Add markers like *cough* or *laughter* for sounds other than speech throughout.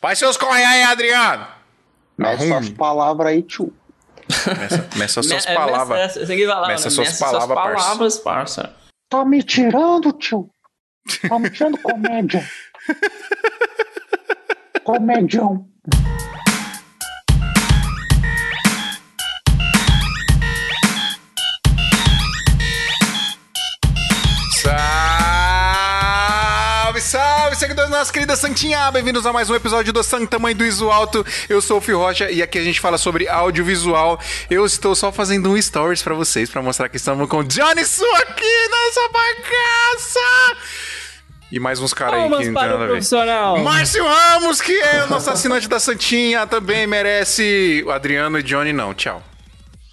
Faz seus corre aí, Adriano! Meça suas palavras aí, tio. Meça, meça suas palavras. Meça, essa aqui vai lá, Meça né? suas palavras, parça. palavras, parça. Tá me tirando, tio? Tá me tirando comédia. *laughs* Comedião. Da nossa querida Santinha! Bem-vindos a mais um episódio do Santa Mãe do Iso Alto. Eu sou o Fio Rocha e aqui a gente fala sobre audiovisual. Eu estou só fazendo um stories pra vocês, pra mostrar que estamos com o Johnny Su aqui nessa bagaça! E mais uns caras aí que não tem para nada a ver. Márcio Ramos, que é o nosso assinante da Santinha, também merece. O Adriano e Johnny não. Tchau.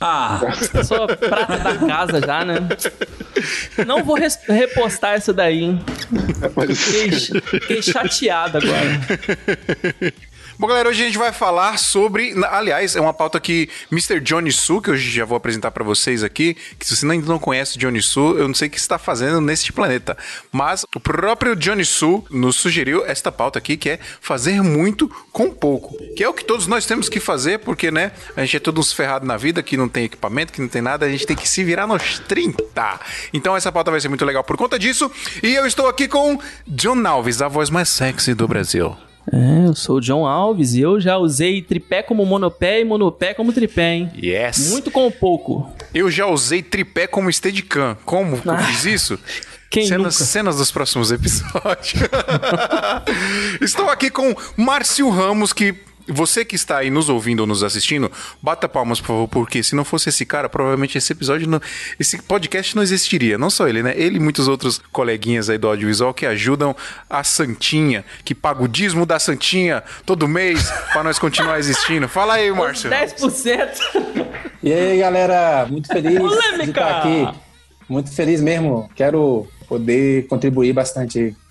Ah, Eu sou prata da casa já, né? Não vou repostar essa daí, hein? Fiquei, fiquei chateado agora. Bom, galera, hoje a gente vai falar sobre. Aliás, é uma pauta que Mr. Johnny Su, que eu já vou apresentar pra vocês aqui, que se você ainda não conhece Johnny Su, eu não sei o que está fazendo neste planeta. Mas o próprio Johnny Su nos sugeriu esta pauta aqui, que é fazer muito com pouco. Que é o que todos nós temos que fazer, porque, né, a gente é todos ferrados na vida, que não tem equipamento, que não tem nada, a gente tem que se virar nos 30. Então essa pauta vai ser muito legal por conta disso. E eu estou aqui com John Alves, a voz mais sexy do Brasil. É, eu sou o John Alves e eu já usei tripé como monopé e monopé como tripé, hein? Yes. Muito com pouco. Eu já usei tripé como Steadicam. Como que eu fiz isso? Quem cenas, nunca? cenas dos próximos episódios. *laughs* Estou aqui com Márcio Ramos, que você que está aí nos ouvindo ou nos assistindo, bata palmas, por favor, porque se não fosse esse cara, provavelmente esse episódio, não, esse podcast não existiria. Não só ele, né? Ele e muitos outros coleguinhas aí do audiovisual que ajudam a Santinha, que paga o dízimo da Santinha todo mês para nós continuar existindo. Fala aí, Márcio. 10%. e aí galera, muito feliz de Polêmica! estar aqui. Muito feliz mesmo. Quero poder contribuir bastante aí.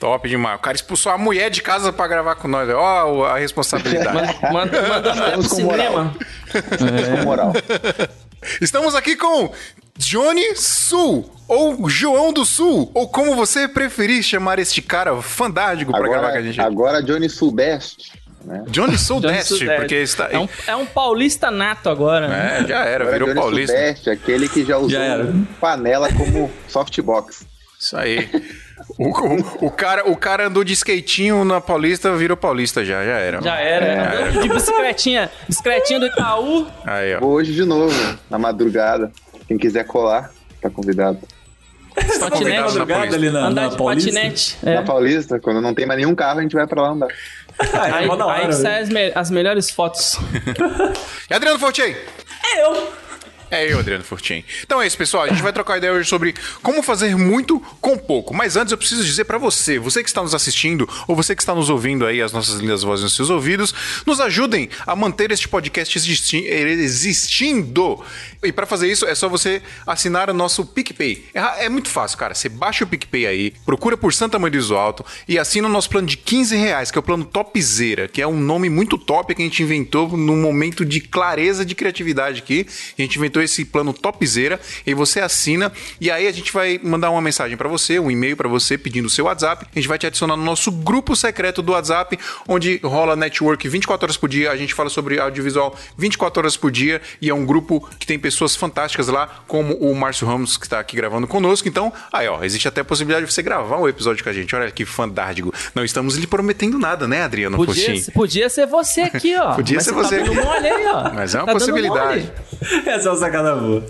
Top demais. O cara expulsou a mulher de casa pra gravar com nós. Ó, a responsabilidade. *laughs* Manda, manda Estamos com moral. cinema. Com moral. Estamos aqui com Johnny Sul, ou João do Sul, ou como você preferir chamar este cara fandástico pra gravar com a gente. Agora, agora Johnny Sulbest. Né? Johnny Sudeste. porque está. É um, é um paulista nato agora. né? É, já era, Agora virou Johnny paulista. Sulbest, aquele que já usou Já panela como softbox. Isso aí. O, o- o cara, o cara andou de skatinho na Paulista, virou paulista já, já era. Já era. Andou De bicicletinha. Bicicletinha do Itaú. Aí, ó. Vou hoje de novo, na madrugada. Quem quiser colar, tá convidado. Convidado Patinete. na Madrugada ali na, Andar na de Paulista. patinete. Na É. Paulista, quando não tem mais nenhum carro, a gente vai pra lá andar. Ah, é Aí, hora, aí velho. saem as, me- as melhores fotos. E Adriano Fortin? É eu. É eu, Adriano Fortin. Então é isso, pessoal. A gente vai trocar ideia hoje sobre como fazer muito com pouco. Mas antes eu preciso dizer pra você, você que está nos assistindo ou você que está nos ouvindo aí, as nossas lindas vozes nos seus ouvidos, nos ajudem a manter este podcast existi- existindo. E pra fazer isso é só você assinar o nosso PicPay. É, é muito fácil, cara. Você baixa o PicPay aí, procura por Santa Mãe do Iso Alto e assina o nosso plano de 15 reais, que é o plano Topzera, que é um nome muito top que a gente inventou num momento de clareza de criatividade aqui. A gente inventou esse plano Topzera e você assina e aí a gente vai mandar uma mensagem pra você, um e-mail pra você pedindo o seu WhatsApp. A gente vai te adicionar no nosso grupo secreto do WhatsApp, onde rola network 24 horas por dia. A gente fala sobre audiovisual 24 horas por dia e é um grupo que tem pessoas fantásticas lá, como o Márcio Ramos, que está aqui gravando conosco. Então, aí ó, existe até a possibilidade de você gravar um episódio com a gente. Olha que fantástico. Não estamos lhe prometendo nada, né, Adriano Podia, Coxim? podia ser você aqui, ó. *laughs* Podia Mas ser você. Tá aí, ó. Mas é uma Tá possibilidade. *laughs* Essa é uma sacada boa.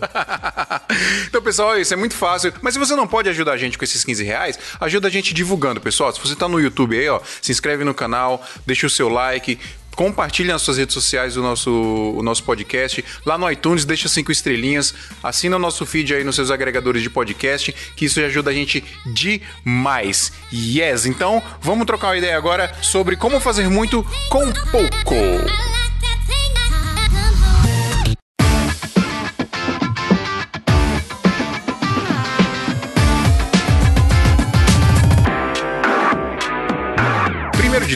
*laughs* então, pessoal, isso é muito fácil. Mas se você não pode ajudar a gente com esses 15 reais, ajuda a gente divulgando, pessoal. Se você tá no YouTube aí, ó, se inscreve no canal, deixa o seu like. Compartilhe nas suas redes sociais o nosso, o nosso podcast. Lá no iTunes, deixa cinco estrelinhas. Assina o nosso feed aí nos seus agregadores de podcast, que isso ajuda a gente demais. Yes! Então, vamos trocar uma ideia agora sobre como fazer muito com pouco.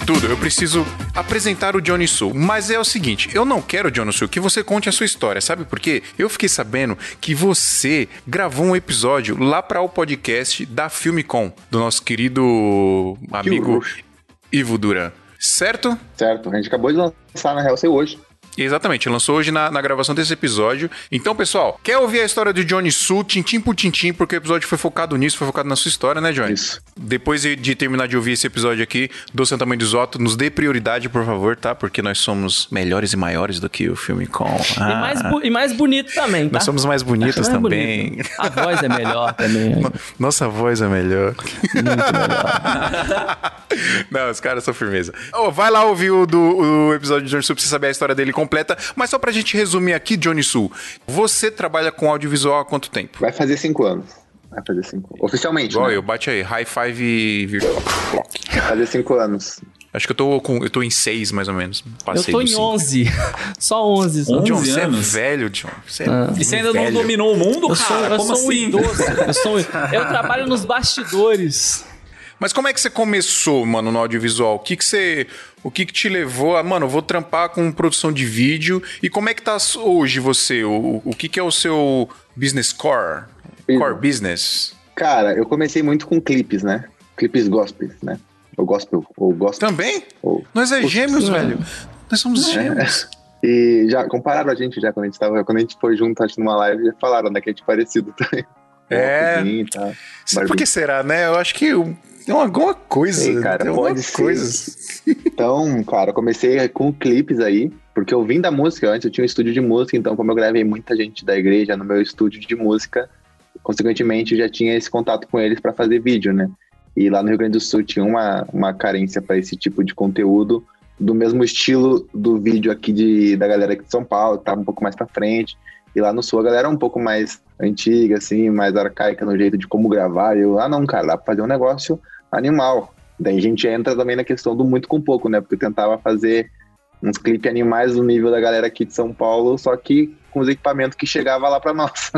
Tudo, eu preciso apresentar o Johnny Sul. Mas é o seguinte, eu não quero, Johnny Sul, que você conte a sua história, sabe por quê? Eu fiquei sabendo que você gravou um episódio lá para o podcast da Filmicom, do nosso querido amigo. Ivo Duran. certo? Certo. A gente acabou de lançar, na real, sei hoje. Exatamente, lançou hoje na, na, gravação desse episódio. Então, pessoal, quer ouvir a história de Johnny Su, tintim por tintim, porque o episódio foi focado nisso, foi focado na sua história, né, Johnny? Isso. Depois de, de terminar de ouvir esse episódio aqui do Santa de Zoto, nos dê prioridade, por favor, tá? Porque nós somos melhores e maiores do que o filme com. Ah. E, mais e mais bonito também, tá? Nós somos mais bonitos mais também. Bonito. A voz é melhor também. *laughs* Nossa voz é melhor. Muito melhor. *laughs* Não, os caras são firmeza. Oh, vai lá ouvir o, do, o episódio de Johnny Su pra você saber a história dele completa, mas só pra gente resumir aqui, Johnny Sul, você trabalha com audiovisual há quanto tempo? Vai fazer cinco anos. Vai fazer cinco. Oficialmente. Igual né? eu, bate aí. High five virtual. Vai fazer cinco anos. Acho que eu tô, com, eu tô em seis, mais ou menos. Passei eu tô em onze. *laughs* Só onze. Só. John, você é velho, John. Você é ah. E você ainda velho. não dominou o mundo, eu cara? Sou, eu Como sou assim? Um idoso. eu, sou, *laughs* eu trabalho nos bastidores. Mas como é que você começou, mano, no audiovisual? O que que você... O que que te levou a... Mano, vou trampar com produção de vídeo. E como é que tá hoje você? O, o que que é o seu business core? Core business? Cara, eu comecei muito com clipes, né? Clipes gospel, né? Ou gospel, ou gospel. Também? Ou... Nós é gêmeos, velho. Nós somos gêmeos. É. E já compararam a gente já quando a gente tava, quando a gente foi junto acho, numa live, já falaram, né, que a gente é parecido também. É. Tá. Por que será, né? Eu acho que tem alguma coisa. Sei, cara, tem pode ser. Então, cara, eu comecei com clipes aí, porque eu vim da música, antes eu tinha um estúdio de música, então como eu gravei muita gente da igreja no meu estúdio de música, consequentemente já tinha esse contato com eles para fazer vídeo, né? E lá no Rio Grande do Sul tinha uma, uma carência para esse tipo de conteúdo, do mesmo estilo do vídeo aqui de, da galera aqui de São Paulo, que tava um pouco mais para frente. E lá no Sul a galera é um pouco mais antiga, assim, mais arcaica no jeito de como gravar. E eu, ah, não, cara, dá pra fazer um negócio animal. Daí a gente entra também na questão do muito com pouco, né? Porque eu tentava fazer uns clipes animais no nível da galera aqui de São Paulo, só que com os equipamentos que chegava lá para nós.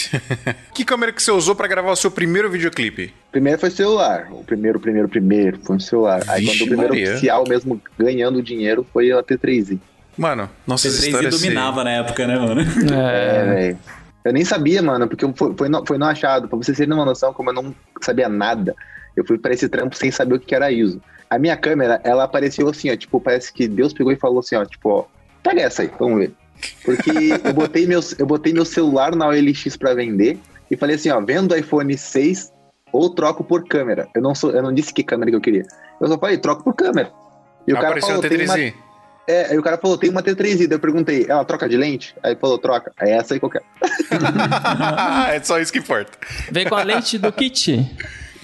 *laughs* que câmera que você usou para gravar o seu primeiro videoclipe? Primeiro foi celular. O primeiro, primeiro, primeiro foi um celular. Aí Vixe quando o primeiro Maria. oficial mesmo ganhando dinheiro foi a T3i. Mano, nossa P3 história dominava na época, né, mano? É, velho. Eu nem sabia, mano, porque foi, foi, no, foi no achado. Pra vocês terem uma noção, como eu não sabia nada, eu fui para esse trampo sem saber o que era ISO. A minha câmera, ela apareceu assim, ó, tipo, parece que Deus pegou e falou assim, ó, tipo, ó, pega essa aí, vamos ver. Porque *laughs* eu botei meu, eu botei meu celular na OLX para vender e falei assim, ó, vendo iPhone 6 ou troco por câmera. Eu não sou, eu não disse que câmera que eu queria. Eu só falei, troco por câmera. E o cara Apareceu falou, a tem uma, T3i. é, aí o cara falou, tem uma T3i. Daí eu perguntei, ela troca de lente? Aí ele falou, troca. É essa aí qualquer. *laughs* é só isso que importa. Vem com a lente do kit.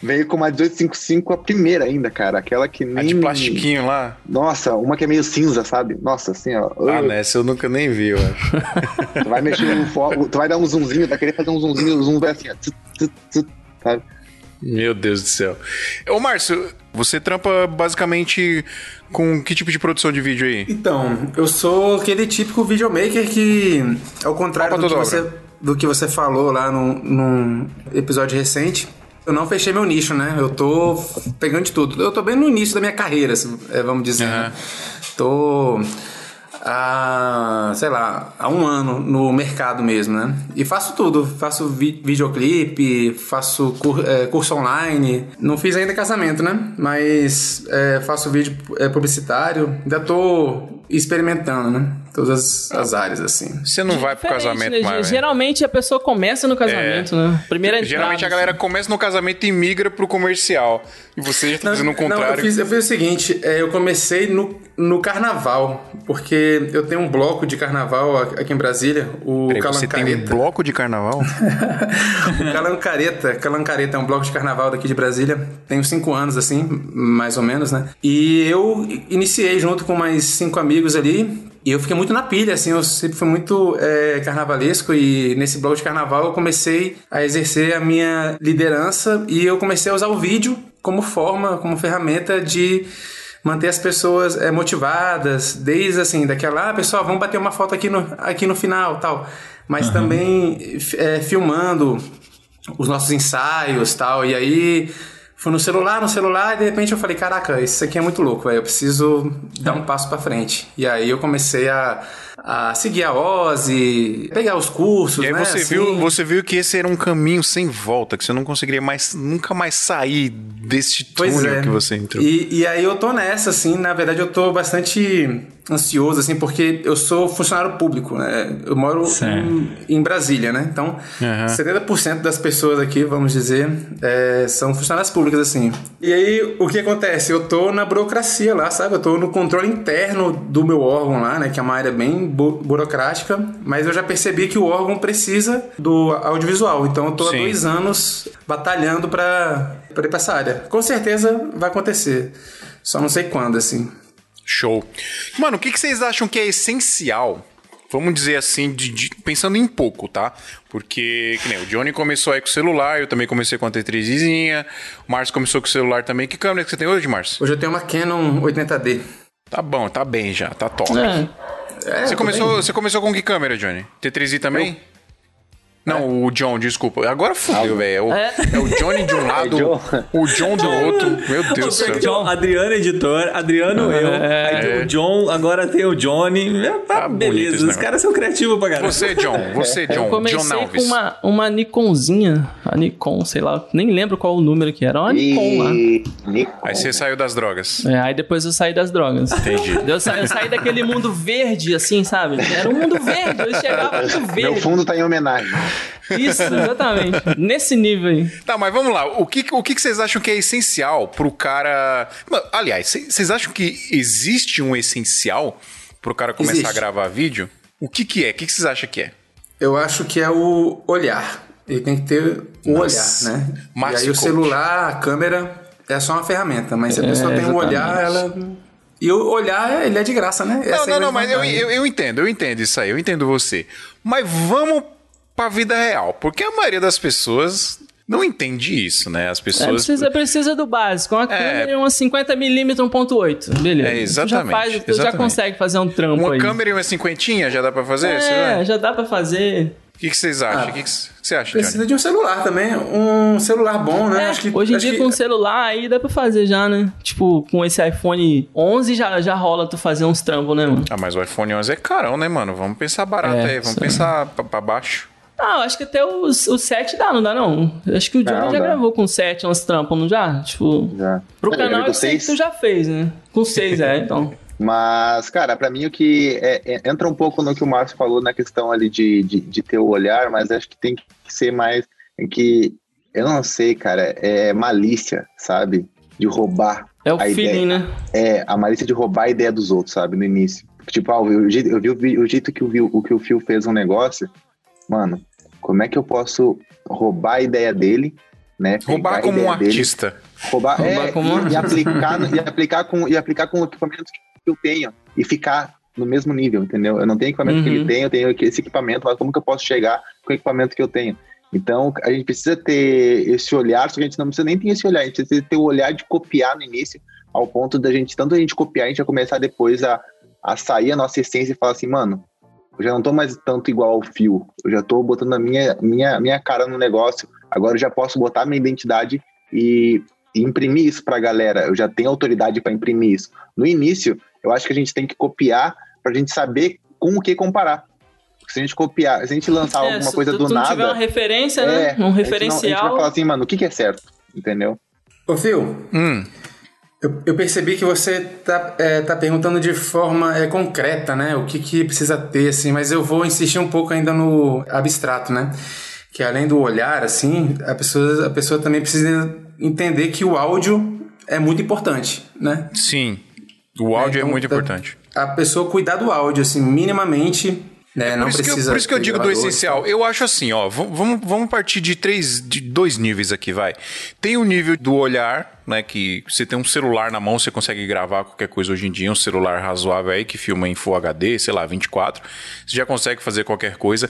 Veio com uma 1855 a primeira ainda, cara. Aquela que A nem. de plastiquinho lá. Nossa, uma que é meio cinza, sabe? Nossa, assim, ó. Ah, uh, nessa eu nunca nem vi, eu acho. *laughs* Tu vai mexer no foco, tu vai dar um zoomzinho, vai querer fazer um zoomzinho, o zoom vai assim, ó. tut, tut, tut, sabe? Meu Deus do céu. Ô, Márcio, você trampa basicamente com que tipo de produção de vídeo aí? Então, eu sou aquele típico videomaker que, ao contrário do que, você, do que você falou lá num, num episódio recente, eu não fechei meu nicho, né? Eu tô pegando de tudo. Eu tô bem no início da minha carreira, assim, é, vamos dizer. Né? Tô há, sei lá, há um ano no mercado mesmo, né? E faço tudo. Faço vi videoclipe, faço cur é, curso online. Não fiz ainda casamento, né? Mas é, faço vídeo é, publicitário. Ainda tô experimentando, né? Todas as áreas, assim. Você não vai pro casamento né? mais, velho. Geralmente a pessoa começa no casamento, né? Primeira entrada, Geralmente a galera começa no casamento e migra pro comercial. E você já tá fazendo o Não, contrário. eu fiz, eu fiz o seguinte, é, eu comecei no, no carnaval, porque eu tenho um bloco de carnaval aqui em Brasília, o Peraí, você tem um Calancareta. bloco de carnaval? *laughs* O Calancareta, Calancareta é um bloco de carnaval daqui de Brasília. Tenho cinco anos, assim, mais ou menos, né? E eu iniciei junto com mais cinco amigos ali. E eu fiquei muito na pilha, assim, eu sempre fui muito é, carnavalesco e nesse bloco de carnaval eu comecei a exercer a minha liderança e eu comecei a usar o vídeo como forma, como ferramenta de manter as pessoas é, motivadas, desde assim, daquela, ah, pessoal, vamos bater uma foto aqui no, aqui no final, tal. Mas também é, filmando os nossos ensaios, tal. E aí fui no celular, no celular, e de repente eu falei, caraca, isso aqui é muito louco, velho. Eu preciso dar um passo pra frente. E aí eu comecei a, a seguir a Ozzy, pegar os cursos, E aí né? você, assim. viu, você viu que esse era um caminho sem volta, que você não conseguiria mais, nunca mais sair desse túnel é. que você entrou. E, e aí eu tô nessa, assim, na verdade eu tô bastante ansioso, assim, porque eu sou funcionário público, né? Eu moro em, em Brasília, né? Então, 70% das pessoas aqui, vamos dizer, é, são funcionárias públicas, assim. E aí, o que acontece? Eu tô na burocracia lá, sabe? Eu tô no controle interno do meu órgão lá, né? Que é uma área bem bu- burocrática, mas eu já percebi que o órgão precisa do audiovisual. Então, eu tô Sim. há dois anos batalhando pra ir pra essa área. Com certeza vai acontecer. Só não sei quando, assim. Show. Mano, o que, que vocês acham que é essencial? Vamos dizer assim, de- de- pensando em pouco, tá? Porque, que nem o Johnny começou aí com o celular, eu também comecei com a T3zinha, o Márcio começou com o celular também. Que câmera que você tem hoje, Márcio? Hoje eu tenho uma Canon 80D. Tá bom, tá bem já, tá top. É. É, Você, começou, bem. você começou com que câmera, Johnny? T3i também? Não, o John, desculpa. Agora fudeu, velho. É, o- É? é o Johnny de um *laughs* lado, John. o John do outro. Meu Deus do céu. John, Adriano editor, Adriano eu, aí tem o John, agora tem o Johnny. É, tá, Tá bonito beleza, os caras são criativos pra caramba. Você, John, você, John, Eu John comecei Alves. com uma, uma Nikonzinha, a Nikon, sei lá, nem lembro qual o número que era, uma Nikon lá. Nikon. Aí você saiu das drogas. É, aí depois eu saí das drogas. Entendi. *laughs* Eu, sa eu saí daquele mundo verde, assim, sabe? Era um mundo verde, eu chegava muito Meu verde. fundo tá em homenagem. Isso, *laughs* exatamente. Nesse nível aí. Tá, mas vamos lá. O que, o que vocês acham que é essencial pro cara. Aliás, cê- vocês acham que existe um essencial pro cara começar Existe. a gravar vídeo? O que que é? O que vocês acham que é? Eu acho que é o olhar. Ele tem que ter o Nossa. olhar, né? Márcio e aí o celular, a câmera é só uma ferramenta, mas se a pessoa tem um olhar, ela. E o olhar, ele é de graça, né? Não, Essa é não, não, mas eu, eu, eu entendo, eu entendo isso aí, eu entendo você. Mas vamos pra vida real, porque a maioria das pessoas não entende isso, né? As É, pessoas. precisa, precisa do básico. Uma câmera e uma 50mm 1.8. Beleza. É, exatamente, Tu já, faz, tu já exatamente. consegue fazer um trampo Uma aí. câmera e uma cinquentinha já dá pra fazer? É, já dá pra fazer. O que, que vocês acham? Ah, o que, que você acha, Johnny? Precisa de um celular também, um celular bom, né? É, acho que, hoje em acho dia que- com o celular aí dá pra fazer já, né? Tipo, com esse iPhone 11 já, já rola tu fazer uns trampos, né, mano? Ah, mas o iPhone 11 é carão, né, mano? Vamos pensar barato É, aí, vamos pensar pra, pra baixo. Ah, eu acho que até o, o 7 dá, não dá não? Eu acho que o Não, já dá. gravou com o 7 uns trampos, não já? Tipo, Já. pro Eu canal eu sei que tu já fez, né? Com 6, é, então. *laughs* Mas, cara, pra mim o que é- é- entra um pouco no que o Márcio falou na questão ali de, de, de ter o olhar, mas acho que tem que ser mais que eu não sei, cara, é malícia, sabe? De roubar. É o feeling, ideia. né? É, a malícia de roubar a ideia dos outros, sabe? No início. Tipo, ah, eu, vi- eu vi o jeito que o, o que o Phil fez um negócio, mano, como é que eu posso roubar a ideia dele, né? Roubar como um dele, artista. roubar, Roubar é, como e, um- e aplicar, e aplicar com e aplicar com o equipamento que eu tenho e ficar no mesmo nível, entendeu? Eu não tenho equipamento que Uhum. ele tem, eu tenho esse equipamento, mas como que eu posso chegar com o equipamento que eu tenho? Então, a gente precisa ter esse olhar, só que a gente não precisa nem ter esse olhar, a gente precisa ter o olhar de copiar no início, ao ponto da gente, tanto a gente copiar, a gente vai começar depois a, a sair a nossa essência e falar assim, mano, eu já não tô mais tanto igual ao fio, eu já tô botando a minha, minha, minha cara no negócio, agora eu já posso botar minha identidade e, e imprimir isso pra galera, eu já tenho autoridade para imprimir isso. No início, eu acho que a gente tem que copiar pra gente saber com o que comparar. Porque se a gente copiar, se a gente lançar É, alguma se coisa tu, do tu não nada, tiver uma referência, é, né? Um a gente não- a gente vai referencial. falar assim, mano, o que, que é certo? Entendeu? Ô, Phil, Hum, eu, eu percebi que você tá, é, tá perguntando de forma é, concreta, né? O que, que precisa ter, assim, mas eu vou insistir um pouco ainda no abstrato, né? Que além do olhar, assim, a pessoa, a pessoa também precisa entender que o áudio é muito importante, né? sim. O áudio é, então, muito tá- importante. A pessoa cuidar do áudio, assim, minimamente, né? Não por, isso que, eu- por isso que eu digo do essencial. Eu acho assim, ó, vamos, vamos partir de três, de dois níveis aqui, vai. Tem o nível do olhar, né, que você tem um celular na mão, você consegue gravar qualquer coisa hoje em dia, um celular razoável aí que filma em Full HD, sei lá, 24, você já consegue fazer qualquer coisa.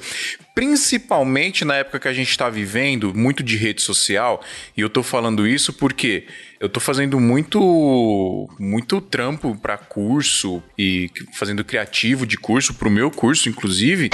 Principalmente na época que a gente está vivendo, muito de rede social, e eu tô falando isso porque eu tô fazendo muito muito trampo para curso e fazendo criativo de curso pro meu curso, inclusive.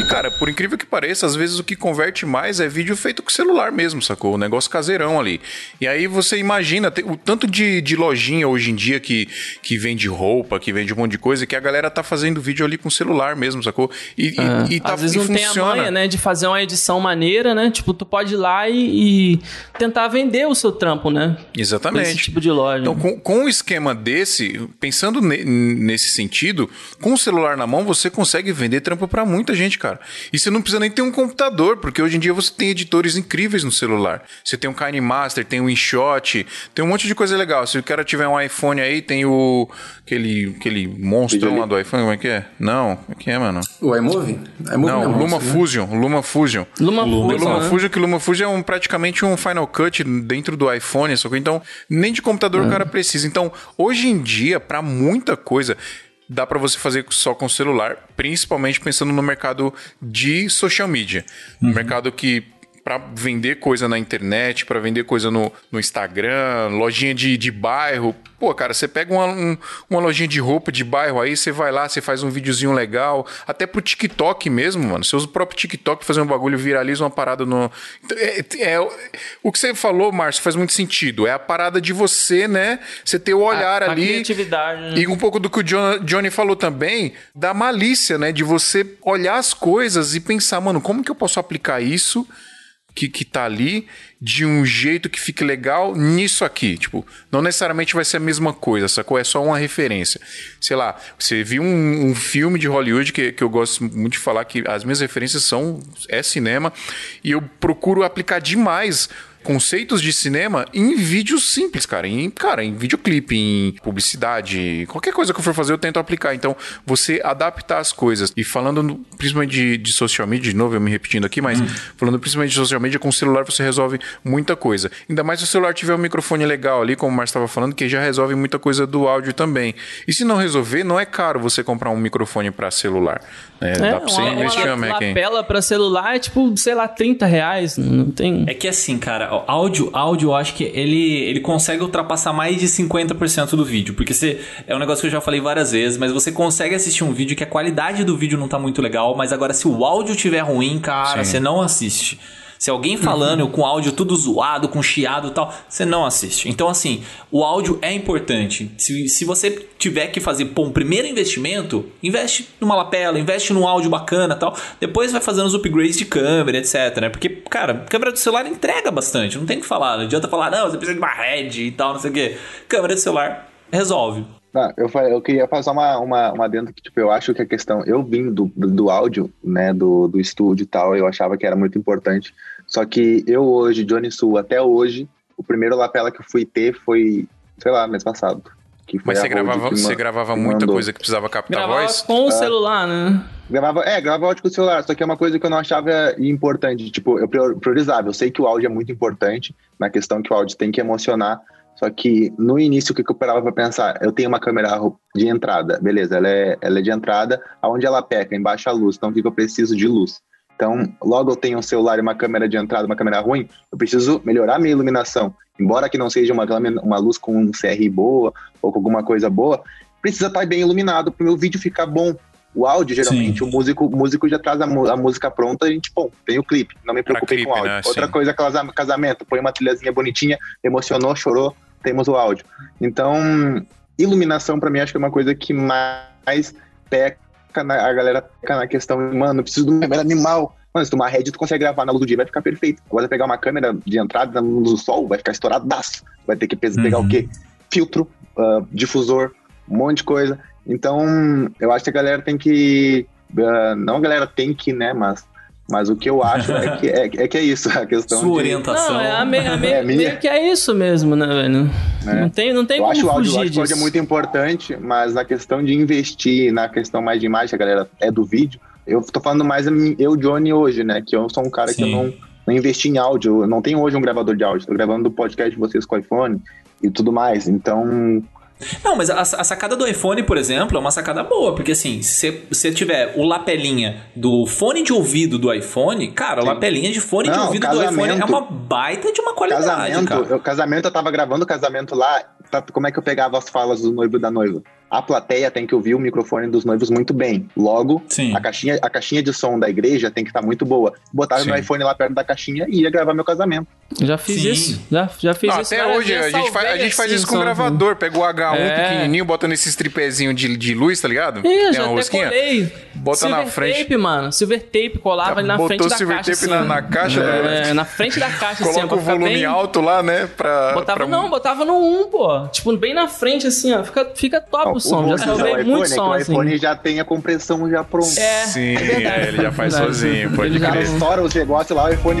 E cara, por incrível que pareça, às vezes o que converte mais é vídeo feito com celular mesmo, sacou? O negócio caseirão ali. E aí você imagina o tanto de, de lojinha hoje em dia que, que vende roupa, que vende um monte de coisa, que a galera tá fazendo vídeo ali com celular mesmo, sacou? E, é. e, e tá, Às vezes não funciona. tem a manha, né, de fazer uma edição maneira, né? Tipo, tu pode ir lá e, e tentar vender o seu trampo, né? Exatamente. Esse tipo de loja. Então, com, com um esquema desse, pensando ne, nesse sentido, com o celular na mão, você consegue vender trampo para muita gente, cara. E você não precisa nem ter um computador, porque hoje em dia você tem editores incríveis no celular. Você tem um KineMaster, tem o InShot, tem um monte de coisa legal. Se o cara tiver um iPhone aí, tem o aquele, aquele monstro lá do iPhone, como é que é? Não, o que é, mano? O iMovie? iMovie não, não, Luma né? Fusion, Luma Fusion. Luma, Luma, Fusion, Luma né? Fusion, que Luma Fusion é um, praticamente um Final Cut dentro do iPhone, só que então nem de computador é. o cara precisa. Então, hoje em dia, para muita coisa, dá para você fazer só com celular, principalmente pensando no mercado de social media. Uhum. Um mercado que para vender coisa na internet, para vender coisa no, no Instagram, lojinha de, de bairro. Pô, cara, você pega uma, um, uma lojinha de roupa de bairro aí, você vai lá, você faz um videozinho legal, até pro TikTok mesmo, mano. Você usa o próprio TikTok fazer um bagulho, viraliza uma parada no. É, é, é, o que você falou, Márcio, faz muito sentido. É a parada de você, né? Você ter o olhar a, a ali. Criatividade, né? E um pouco do que o John, Johnny falou também, da malícia, né? De você olhar as coisas e pensar, mano, como que eu posso aplicar isso? Que, que tá ali de um jeito que fique legal nisso aqui. Tipo, não necessariamente vai ser a mesma coisa, sacou? É só uma referência. Sei lá, você viu um, um filme de Hollywood que, que eu gosto muito de falar que as minhas referências são é cinema e eu procuro aplicar demais conceitos de cinema em vídeos simples, cara. Em, cara, em videoclipe, em publicidade, qualquer coisa que eu for fazer, eu tento aplicar. Então, você adaptar as coisas. E falando principalmente de, de social media, de novo, eu me repetindo aqui, mas hum. falando principalmente de social media, com o celular você resolve muita coisa. Ainda mais se o celular tiver um microfone legal ali, como o Marcio estava falando, que já resolve muita coisa do áudio também. E se não resolver, não é caro você comprar um microfone para celular. É, é, dá pra você uma, investir uma, uma Mac. lapela pra celular é tipo, sei lá, 30 reais. Não tem. É que assim, cara, áudio, áudio, eu acho que ele, ele consegue ultrapassar mais de 50% do vídeo. Porque você. É um negócio que eu já falei várias vezes, mas você consegue assistir um vídeo que a qualidade do vídeo não tá muito legal, mas agora se o áudio tiver ruim, cara, Sim. você não assiste. Se alguém falando com áudio tudo zoado, com chiado e tal, você não assiste. Então, assim, o áudio é importante. Se, se você tiver que fazer pô, um primeiro investimento, investe numa lapela, investe num áudio bacana tal. Depois vai fazendo os upgrades de câmera, etc. Né? Porque, cara, câmera do celular entrega bastante. Não tem o que falar. Não adianta falar, não, você precisa de uma head e tal, não sei o quê. Câmera do celular resolve. Não, eu, eu queria fazer uma, uma, uma dentro que, tipo, eu acho que a questão, eu vim do, do, do áudio, né, do, do estúdio e tal, eu achava que era muito importante, só que eu hoje, Johnny Sul, até hoje, o primeiro lapela que eu fui ter foi, sei lá, mês passado. Mas você gravava, você gravava muita mandou. coisa que precisava captar gravava voz? com o ah, celular, né? Gravava, é, gravava áudio com o celular, só que é uma coisa que eu não achava importante. Tipo, eu priorizava. Eu sei que o áudio é muito importante, na questão que o áudio tem que emocionar, só que no início, o que eu parava para pensar? Eu tenho uma câmera de entrada, beleza, ela é, ela é de entrada, aonde ela peca? Embaixo a luz, então o que eu preciso de luz? Então, logo eu tenho um celular e uma câmera de entrada, uma câmera ruim, eu preciso melhorar minha iluminação. Embora que não seja uma, uma luz com um CRI boa ou com alguma coisa boa, precisa estar bem iluminado para o meu vídeo ficar bom. O áudio, geralmente, Sim. o músico, o músico já traz a, a, música pronta a gente, bom, tem o clipe, não me preocupei com o áudio. Né? Outra Sim. coisa, casamento, põe uma trilhazinha bonitinha, emocionou, chorou, temos o áudio. Então, iluminação para mim acho que é uma coisa que mais peca na, a galera peca na questão, mano, preciso de uma câmera animal. Mano, se tu uma red, tu consegue gravar na luz do dia, vai ficar perfeito. Agora pegar uma câmera de entrada na luz do sol, vai ficar estouradaço. Vai ter que pegar uhum. o quê? Filtro, uh, difusor, um monte de coisa. Então, eu acho que a galera tem que. Uh, não a galera tem que, né? Mas mas o que eu acho é, que é, é, que é isso, a questão Sua de... orientação. Não, é, a me, a me, é meio que é isso mesmo, né, velho? É. Não tem, não tem eu como acho fugir o áudio, disso. é muito importante, mas na questão de investir, na questão mais de imagem, a galera é do vídeo, eu tô falando mais eu, Johnny, hoje, né? Que eu sou um cara Sim. que eu não, não investi em áudio, eu não tenho hoje um gravador de áudio, tô gravando podcast de vocês com o iPhone e tudo mais, então Não, mas a, a, sacada do iPhone, por exemplo, é uma sacada boa, porque assim, se você tiver o lapelinha do fone de ouvido do iPhone, cara, Sim. o lapelinha de fone Não, de ouvido do iPhone é uma baita de uma qualidade, casamento, cara. Eu, casamento, eu tava gravando o casamento lá, tá, como é que eu pegava as falas do noivo e da noiva? A plateia tem que ouvir o microfone dos noivos muito bem. Logo, a caixinha, a caixinha de som da igreja tem que estar tá muito boa. Botava meu iPhone lá perto da caixinha e ia gravar meu casamento. Já fiz Sim. isso. Já, já fiz Não, isso. Até hoje, a gente, faz, a gente faz isso com o gravador. Pega o H1 é. pequenininho, bota nesses tripézinhos de, de luz, tá ligado? Ih, já até colei. Bota Silver na frente. tape, mano. Silver tape, colava ali na frente da silver caixa. Tape assim, na, na caixa, é, né? na frente da caixa, assim, Coloca o volume bem... alto lá, né? Pra, botava, pra... Não, botava no 1, pô. Tipo, bem na frente, assim, ó. Fica, fica top o som. Já salvei iPhone, muito som, é assim. O iPhone já tem a compressão já pronta. É, Sim, é ele já faz sozinho, pode ele crer. Já estoura os negócios lá, o iPhone...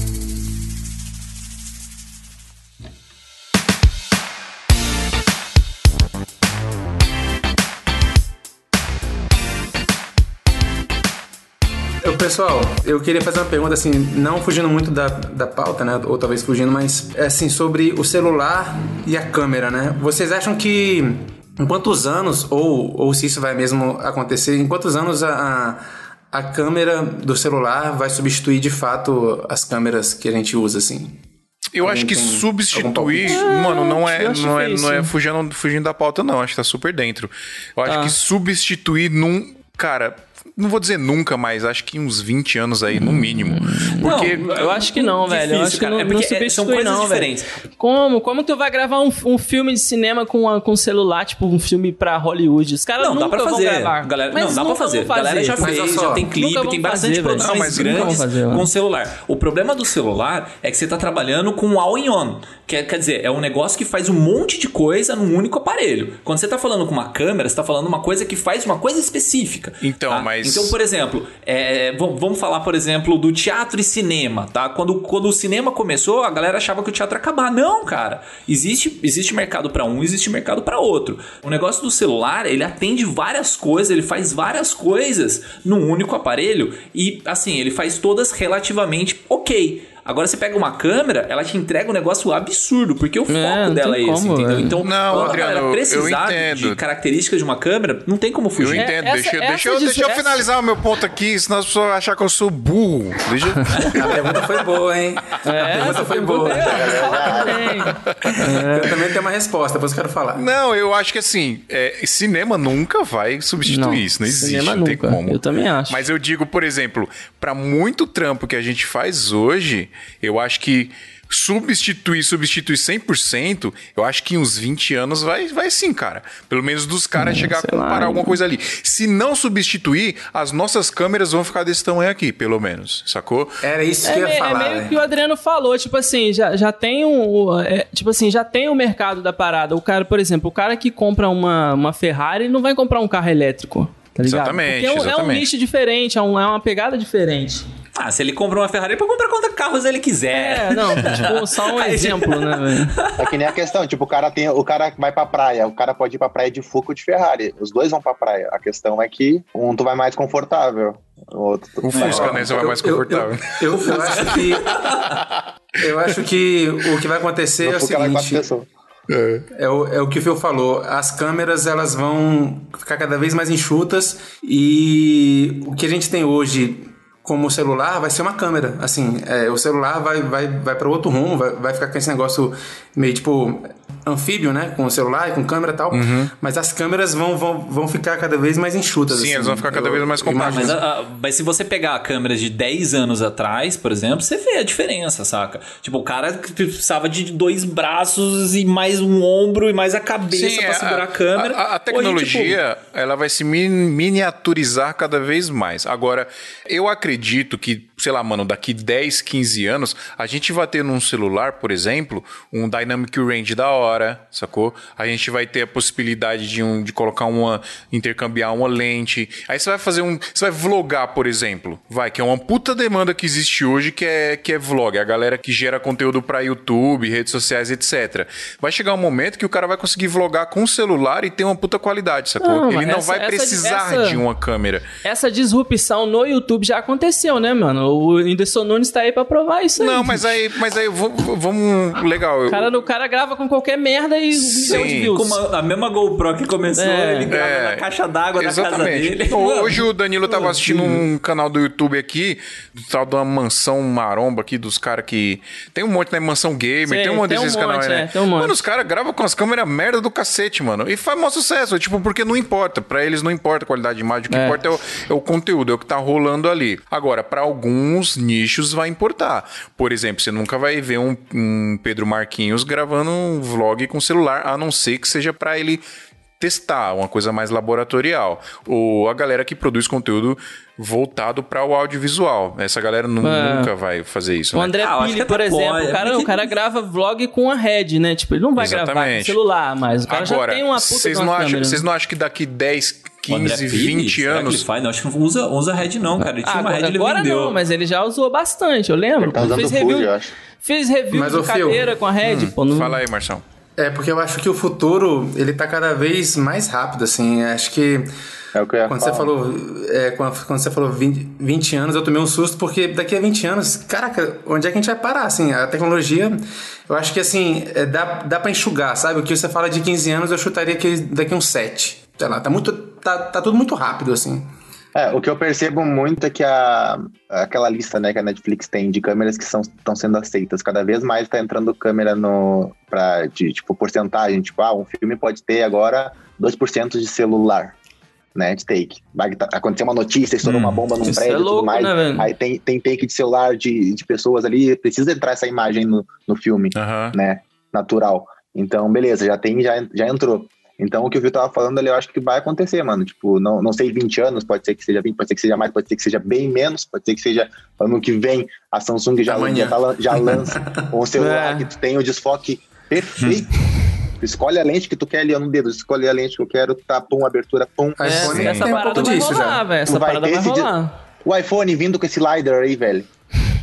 pessoal, eu queria fazer uma pergunta assim, não fugindo muito da, da pauta, né? Ou talvez fugindo, mas é assim, sobre o celular e a câmera, né? Vocês acham que em quantos anos, ou, ou se isso vai mesmo acontecer, em quantos anos a, a câmera do celular vai substituir de fato as câmeras que a gente usa, assim? Eu acho que substituir, mano, não é, não é, não é fugindo, fugindo da pauta, não. Acho que tá super dentro. Eu acho ah. que substituir num. Cara, não vou dizer nunca, mas acho que uns 20 anos aí, no mínimo. Porque. Não, eu acho que não, velho. eu acho que não, é não substitui, são coisas não, diferentes. Velho. Como? Como tu vai gravar um, um filme de cinema com, a, com celular, tipo um filme pra Hollywood? Os caras não nunca dá pra fazer. vão gravar. Galera, mas não, dá pra fazer. fazer. Galera já fez, já tem clipe, tem bastante fazer, produções não, grandes fazer, com celular. O problema do celular é que você tá trabalhando com all-in-on. Quer, quer dizer, é um negócio que faz um monte de coisa num único aparelho. Quando você tá falando com uma câmera, você tá falando uma coisa que faz uma coisa específica. Então, tá? mas. Então, por exemplo, é, vamos falar, por exemplo, do teatro e cinema, tá? Quando, quando o cinema começou, a galera achava que o teatro ia acabar. Não, cara. Existe, existe mercado para um, existe mercado para outro. O negócio do celular, ele atende várias coisas, ele faz várias coisas num único aparelho e, assim, ele faz todas relativamente ok. Agora você pega uma câmera, ela te entrega um negócio absurdo, porque o é, foco é, dela é esse, como, entendeu? É. Então, não, Adriano, precisar de características de uma câmera, não tem como fugir. Eu entendo. É, essa, deixa, essa deixa, eu, deixa eu finalizar o meu ponto aqui, senão as pessoas vão achar que eu sou burro. Deixa... *laughs* a pergunta foi boa, hein? É, a pergunta foi boa. *laughs* eu também tenho uma resposta, depois eu quero falar. Não, eu acho que assim, é, cinema nunca vai substituir não, isso, não existe, cinema não tem nunca. como. Eu também acho. Mas eu digo, por exemplo, para muito trampo que a gente faz hoje, eu acho que substituir, substituir 100%, eu acho que em uns 20 anos vai, vai sim, cara. Pelo menos dos caras hum, chegar a comparar lá, alguma coisa ali. Se não substituir, as nossas câmeras vão ficar desse tamanho aqui, pelo menos, sacou? Era isso que é, eu ia falar. É meio né? que o Adriano falou, tipo assim, já, já tem um, é, tipo assim, já tem o mercado da parada. O cara, por exemplo, o cara que compra uma, uma Ferrari não vai comprar um carro elétrico. Tá ligado? Exatamente, é um, exatamente. é um nicho diferente, é, um, é uma pegada diferente. Ah, se ele compra uma Ferrari, ele pode comprar quantos carros ele quiser. É, não, tipo, só um *laughs* exemplo, né, velho? É que nem a questão, tipo, o cara tem, o cara vai pra praia, o cara pode ir pra praia de Foucault ou de Ferrari. Os dois vão pra praia. A questão é que um tu vai mais confortável. O outro tu o Fusca, né? Você vai mais confortável. Eu, eu, eu, eu, acho que. Eu acho que o que vai acontecer é o seguinte. É. é. o, é o que o Phil falou. As câmeras elas vão ficar cada vez mais enxutas e o que a gente tem hoje como o celular vai ser uma câmera. Assim, é, o celular vai, vai, vai para outro rumo, vai, vai ficar com esse negócio meio tipo. Anfíbio, né? Com celular e com câmera e tal. Uhum. Mas as câmeras vão, vão, vão ficar cada vez mais enxutas. Sim, assim. elas vão ficar cada Eu- vez mais compactas. Mas, imagino. a- a- mas se você pegar câmeras de 10 anos atrás, por exemplo, você vê a diferença, saca? Tipo, o cara que precisava de dois braços e mais um ombro e mais a cabeça Sim, pra é, segurar a, câmera. A, a Hoje, tecnologia, ela vai se mi- miniaturizar cada vez mais. Agora, eu acredito que, sei lá, mano, daqui 10, 15 anos, a gente vai ter num celular, por exemplo, um Dynamic Range da hora, sacou? A gente vai ter a possibilidade de, um, de colocar uma, intercambiar uma lente. Aí você vai fazer um, você vai vlogar, por exemplo, vai, que é uma puta demanda que existe hoje, que é, que é vlog, a galera que gera conteúdo pra YouTube, redes sociais, etc. Vai chegar um momento que o cara vai conseguir vlogar com o celular e ter uma puta qualidade, sacou? Não, Ele não essa- vai essa- precisar essa- de uma câmera. Essa disrupção no YouTube já aconteceu, né, mano? O Whindersson Nunes tá aí pra provar isso aí. Não, mas aí, mas aí vamos, legal. eu- O cara, o cara grava com qualquer merda e um milhão de views. Como a, a mesma GoPro que começou, É. ele grava É, na caixa d'água da casa dele. Então, Hoje o Danilo tava assistindo um canal do YouTube aqui, do tal de uma mansão maromba aqui, dos caras que. Tem um monte, né? Mansão Gamer, Sim, tem um monte tem um desses monte, canais, né? é, tem um monte. Mano, os caras gravam com as câmeras merda do cacete, mano. E faz maior sucesso. Tipo, porque não importa. Pra eles não importa a qualidade de imagem. O que É. importa é o, é o conteúdo, é o que tá rolando ali. Agora, pra alguns nichos vai importar. Por exemplo, você nunca vai ver um, um Pedro Marquinhos gravando um vlog com celular, a não ser que seja pra ele testar, uma coisa mais laboratorial. Ou a galera que produz conteúdo voltado para o audiovisual. Essa galera É. nunca vai fazer isso. O né? André Ah, Pili, por exemplo, pode, o cara, o cara grava vlog com a Red, né? Tipo, ele não vai gravar com Exatamente. celular, mas o cara Agora, já tem uma puta vocês não, acham, vocês não acham que daqui 10, O André 15, Pires, 20 será que anos. Não, acho que não usa, usa Red não, cara. Ele tinha uma Red agora, ele agora vendeu. não, mas ele já usou bastante, eu lembro. Ele tá usando fez review, eu acho. Fez review Mas, de Phil, cadeira com a Red, pô. Não... Fala aí, Marção. É, porque eu acho que o futuro, ele tá cada vez mais rápido, assim. Acho que... É o que eu ia Quando falar. você falou, é, quando, quando você falou 20, 20 anos, eu tomei um susto, porque daqui a 20 anos, caraca, onde é que a gente vai parar? Assim, a tecnologia, eu acho que assim, é, dá, dá pra enxugar, sabe? O que você fala de 15 anos, eu chutaria que daqui a uns 7. Sei lá, tá, muito, tá, tá tudo muito rápido, assim. É, o que eu percebo muito é que a, aquela lista né, que a Netflix tem de câmeras que estão sendo aceitas, cada vez mais está entrando câmera no, pra, de tipo, porcentagem. Tipo, ah, um filme pode ter agora 2% de celular, né, de take. Vai tá- acontecer uma notícia, estourou Hum, uma bomba num prédio é e tudo mais. né? Aí tem, tem take de celular de, de pessoas ali, precisa entrar essa imagem no, no filme Aham. né, natural. Então, beleza, já tem, já, já entrou. Então, o que o Vitor tava falando ali, eu acho que vai acontecer, mano. Tipo, não, não sei 20 anos, pode ser que seja 20, pode ser que seja mais, pode ser que seja bem menos, pode ser que seja ano que vem a Samsung já, Amanhã. já, tá já lança *laughs* um celular É. que tu tem o desfoque perfeito. Tu escolhe a lente que tu quer ali ó, no dedo, escolhe a lente que eu quero, tá, pum, abertura, pum. É, Essa, um parada vai disso rolar, velho. Essa parada vai dia- rolar. O iPhone vindo com esse LiDAR aí, velho.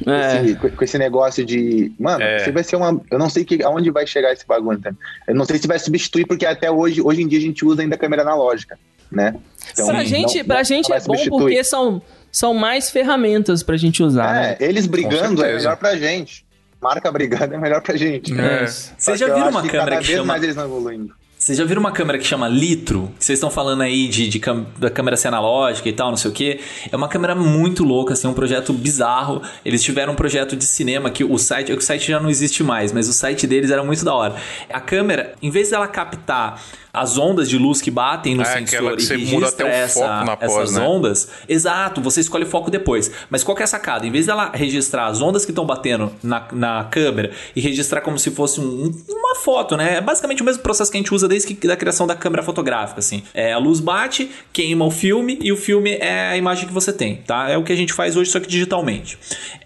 Com É. esse, com- esse negócio de. Mano, É. você vai ser uma. Eu não sei que, aonde vai chegar esse bagulho, entendeu? Eu não sei se vai substituir, porque até hoje, hoje em dia a gente usa ainda câmera analógica, né? Então, pra não- gente, não- pra não gente vai é bom substituir. porque são, são mais ferramentas pra gente usar, né? É, eles brigando é melhor pra gente. Marca brigando é melhor pra gente. É. Só Vocês já acho uma que câmera cada que vez chama... mais eles estão evoluindo. Vocês já viram uma câmera que chama Litro? Que vocês estão falando aí de, de da câmera ser analógica e tal, não sei o quê. É uma câmera muito louca, assim, um projeto bizarro. Eles tiveram um projeto de cinema que o site, o site já não existe mais, mas o site deles era muito da hora. A câmera, em vez dela captar as ondas de luz que batem no É, sensor que e você registra muda até o essa, foco na pós, essas né? ondas, exato, você escolhe o foco depois. Mas qual que é a sacada? Em vez dela registrar as ondas que estão batendo na, na câmera e registrar como se fosse um- uma foto, né? É basicamente o mesmo processo que a gente usa desde que, da criação da câmera fotográfica, assim. É, a luz bate, queima o filme e o filme é a imagem que você tem, tá? É o que a gente faz hoje, só que digitalmente.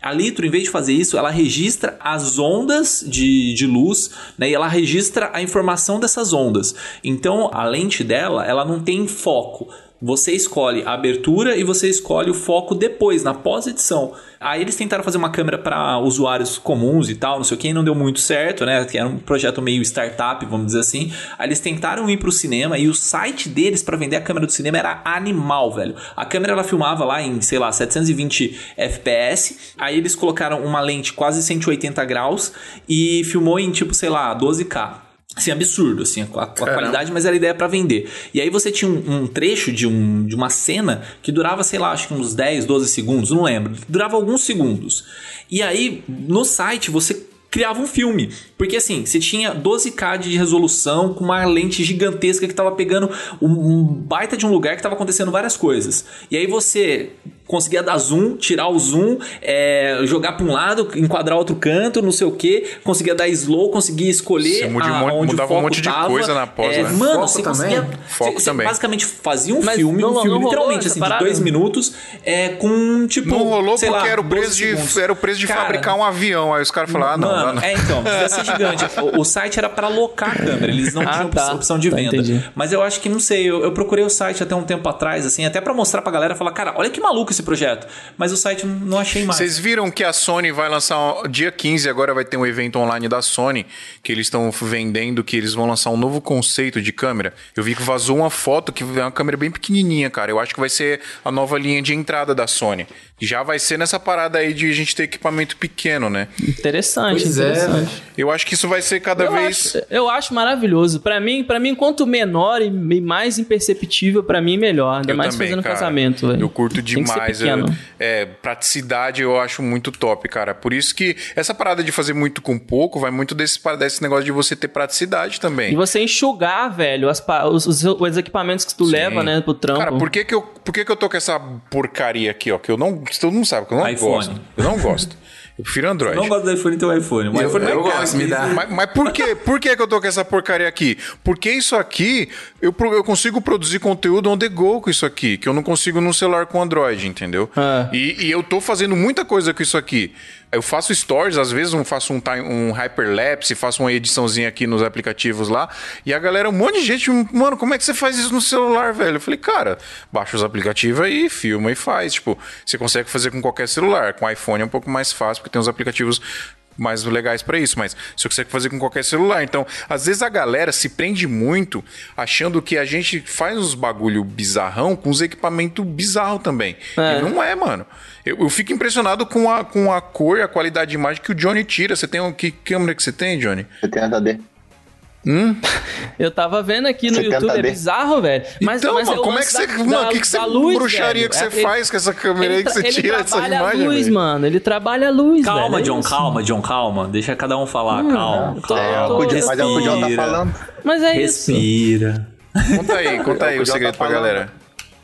A Litro, em vez de fazer isso, ela registra as ondas de, de luz, né? E ela registra a informação dessas ondas. Então, a lente dela, ela não tem foco. Você escolhe a abertura e você escolhe o foco depois, na pós-edição. Aí eles tentaram fazer uma câmera para usuários comuns e tal, não sei o que, e não deu muito certo, né? Que era um projeto meio startup, vamos dizer assim. Aí eles tentaram ir pro cinema e o site deles para vender a câmera do cinema era animal, velho. A câmera ela filmava lá em, sei lá, 720 FPS. Aí eles colocaram uma lente quase 180 graus e filmou em tipo, sei lá, 12K. Assim, absurdo, assim, a, a qualidade, mas era ideia pra vender. E aí você tinha um, um trecho de, um, de uma cena que durava, sei lá, acho que uns 10, 12 segundos, não lembro. Durava alguns segundos. E aí, no site, você criava um filme. Porque assim, você tinha 12K de resolução com uma lente gigantesca que tava pegando um, baita de um lugar que tava acontecendo várias coisas. E aí você conseguia dar zoom, tirar o zoom, é, jogar para um lado, enquadrar outro canto, não sei o que, conseguia dar slow, conseguia escolher Você a, onde mudava o foco um monte de tava. coisa na pós, é, né? Mano, Foco você também? conseguia. Foco você, também. Você basicamente fazia um Mas filme, não- um filme literalmente assim, de parada? dois minutos, é, com tipo. Não rolou sei porque lá, era, o 12 preço de, segundos. era o preço de Cara, fabricar um avião. Aí os caras falaram, ah, não, Mano, não, não. é então, devia ser gigante. O, o site era pra alocar a câmera, eles não Ah, tinham tá. opção de Tá, venda. entendi. Mas eu acho que, não sei, eu, eu procurei o site até um tempo atrás, assim, até pra mostrar pra galera, falar, cara, olha que maluco esse projeto. Mas o site não- não achei mais. Vocês viram que a Sony vai lançar um- dia 15, agora vai ter um evento online da Sony, que eles estão vendendo, que eles vão lançar um novo conceito de câmera. Eu vi que vazou uma foto que é uma câmera bem pequenininha, cara. Eu acho que vai ser a nova linha de entrada da Sony. Já vai ser nessa parada aí de a gente ter equipamento pequeno, né? Interessante, Pois é, interessante. Eu acho que isso vai ser cada eu, vez... acho, eu acho maravilhoso. Pra mim, para mim, quanto menor e me- mais imperceptível, pra mim, melhor. Ainda Eu mais também, fazendo cara. casamento, velho. Eu curto Tem que ser demais. pequeno. eu- é, praticidade eu acho muito top, cara. Por isso que essa parada de fazer muito com pouco vai muito desse, desse negócio de você ter praticidade também. E você enxugar, velho, as os, os- os equipamentos que tu Sim. leva, né, pro trampo. Cara, por que que, eu, por que que eu tô com essa porcaria aqui, ó? Que eu não. Todo mundo sabe que eu não iPhone. gosto. Eu não gosto. Eu prefiro Android. Eu não gosto do iPhone, tem o iPhone. O Eu- iPhone eu é gosto, me dá. Mas, mas por, quê? por que que eu tô com essa porcaria aqui? Porque isso aqui, eu, eu consigo produzir conteúdo on the go com isso aqui, que eu não consigo num celular com Android, entendeu? Ah. E, e eu tô fazendo muita coisa com isso aqui. Eu faço stories, às vezes eu faço um, time, um hyperlapse, faço uma ediçãozinha aqui nos aplicativos lá, e a galera, um monte de gente, mano, como é que você faz isso no celular, velho? Eu falei, cara, baixa os aplicativos aí, filma e faz. Tipo, você consegue fazer com qualquer celular. Com iPhone é um pouco mais fácil, porque tem uns aplicativos mais legais pra isso, mas você consegue fazer com qualquer celular. Então, às vezes a galera se prende muito achando que a gente faz uns bagulho bizarrão com os equipamentos bizarros também. É. E não é, mano. Eu, eu fico impressionado com a, com a cor e a qualidade de imagem que o Johnny tira. Você tem um, que câmera que você tem, Johnny? 70D. Eu tava vendo aqui no 70D. YouTube, é bizarro, velho. Mas, então, mas mano, é o como é que você. da- mano, que, que você luz, bruxaria velho. que você ele- faz com essa câmera aí ele que você tira ele essa trabalha imagem? a luz, velho? mano. Ele trabalha a luz, Calma, velho. John, É calma, John, calma. Deixa cada um falar. calma, tô- É, calma. o que o John- mas é o que o John tá Respira. falando. Mas é isso. Respira. Conta aí, *laughs* conta aí É o o o John segredo tá pra galera.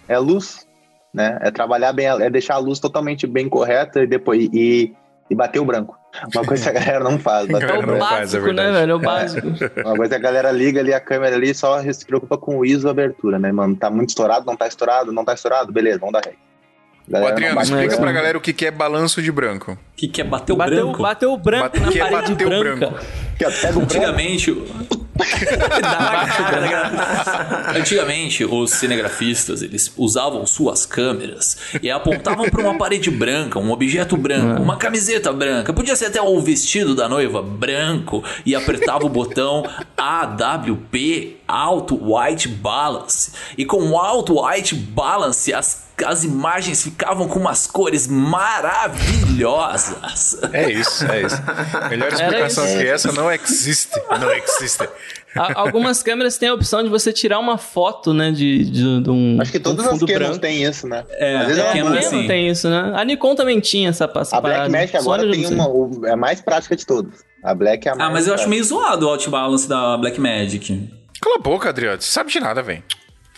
É luz, né? É trabalhar bem, é deixar a luz totalmente bem correta e depois e, e bater o branco. Uma coisa que a galera não faz. *laughs* É Galera o não faz, é básico, né, velho? É o básico. Uma coisa que a galera liga ali a câmera ali só se preocupa com o ISO e abertura, né, mano? Tá muito estourado, não tá estourado, não tá estourado, beleza, vamos dar ré. Galera, Adriano, explica pra galera o que que é balanço de branco. O que, que é bater o Bateu, branco? bateu o branco Bate- na que é bater o branca. branco. Antigamente. o- *laughs* Antigamente, os cinegrafistas eles usavam suas câmeras e apontavam para uma parede branca, um objeto branco, uma camiseta branca, podia ser até o vestido da noiva branco e apertava o botão AWP Auto White Balance. E com o Auto White Balance, as, as imagens ficavam com umas cores maravilhosas. É isso, é isso. Melhor explicação isso. que essa não existe. Não existe. A- Algumas câmeras têm a opção de você tirar uma foto, né, de, de, de um Acho que todas um as branco. têm isso, né? É, Às vezes é, A Canon, manda. Canon sim. tem isso, né? A Nikon também tinha essa, essa A Black parada. Magic agora tem uma, o- é a mais prática de todas. A Black é a mais Ah, mas eu acho meio zoado o Alt Balance da Blackmagic. Cala a boca, Adriano. Você sabe de nada, velho.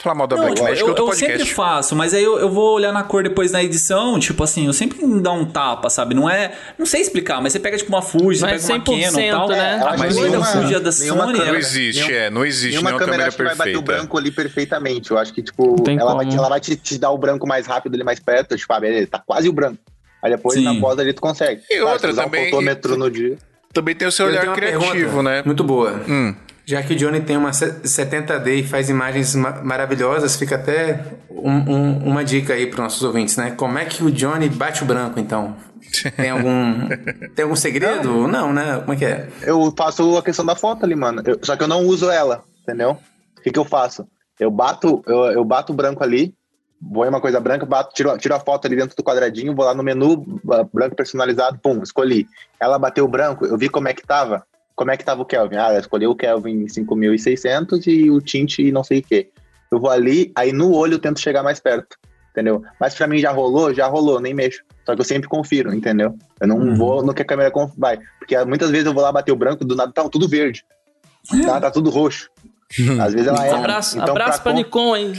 Falar mal da Não, Black tipo, Magic é eu, outro eu sempre podcast. faço, mas aí eu, eu vou olhar na cor depois na edição, tipo assim, eu sempre dou um tapa, sabe? Não é. Não sei explicar, mas você pega tipo uma Fuji, é pega uma Canon e 100%, tal. né? É, eu acho mas a nenhuma- Fuji é da nenhuma Sony. Não câmera- existe, nenhum- é. Não existe Nenhuma nenhuma câmera câmera acho que vai bater o perfeita. branco ali perfeitamente. Eu acho que, tipo, ela vai, ela vai te, te dar o branco mais rápido ali mais perto. Tipo, ah, beleza, tá quase o branco. Aí depois Sim. na pós ali tu consegue. E outra também- um fotômetro no dia. Também tem o seu Eu olhar criativo, pergunta né? Muito boa. Hum. Já que o Johnny tem uma 70D e faz imagens ma- maravilhosas, fica até um- um- uma dica aí para os nossos ouvintes, né? Como é que o Johnny bate o branco, então? Tem algum, *laughs* tem algum segredo? Não, né? Como é que é? Eu faço a questão da foto ali, mano. Eu- só que eu não uso ela, entendeu? O que, que eu faço? Eu bato, eu, eu bato o branco ali, vou em uma coisa branca, bato, tiro, tiro a foto ali dentro do quadradinho, vou lá no menu, branco personalizado, pum, escolhi. Ela bateu o branco, eu vi como é que tava. Como é que tava o Kelvin? Ah, eu escolhi o Kelvin 5600 e o tint e não sei o quê. Eu vou ali, aí no olho eu tento chegar mais perto. entendeu? Mas pra mim já rolou, já rolou, nem mexo. Só que eu sempre confiro, entendeu? Eu não Uhum. vou no que a câmera vai. Porque muitas vezes eu vou lá bater o branco, do nada tá tudo verde. *laughs* Tá, tá tudo roxo. Às vezes ela é. Abraço, então, abraço pra con- Nikon aí.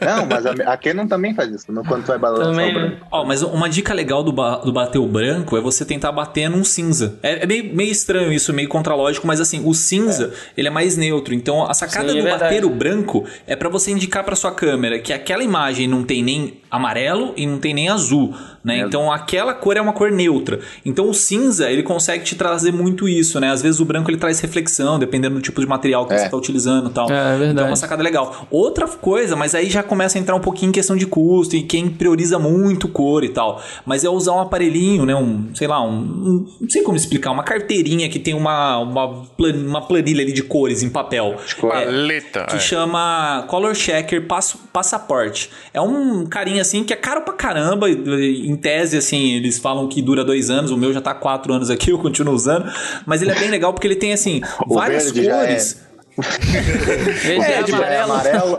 Não, mas a, a Canon também faz isso. no- Quando tu vai balançar Também, o branco. Ó, mas uma dica legal do, ba- do bater o branco é você tentar bater num cinza. É, é meio, meio estranho isso, meio contralógico, mas assim, o cinza, ele é mais neutro. Então, a sacada Sim, é do verdade. bater o branco é pra você indicar pra sua câmera que aquela imagem não tem nem amarelo e não tem nem azul, né? Então, aquela cor é uma cor neutra. Então, o cinza, ele consegue te trazer muito isso, né? Às vezes o branco ele traz reflexão, dependendo do tipo de material que É. você tá utilizando e tal. É, é verdade. Então, é uma sacada legal. Outra coisa, mas aí já começa a entrar um pouquinho em questão de custo e quem prioriza muito cor e tal. Mas é usar um aparelhinho, né? Um, sei lá, um. um- não sei como explicar, uma carteirinha que tem uma, uma, plan- uma planilha ali de cores em papel. É, Paleta. que é. chama Color Checker Passo- Passaporte. É um carinha assim que é caro pra caramba. e- Em tese, assim, eles falam que dura dois anos. O meu já tá quatro anos aqui, *laughs* eu continuo usando. Mas ele é bem legal porque ele tem, assim, *laughs* O várias é- cores. *laughs* Verde É, e tipo, É amarelo. amarelo.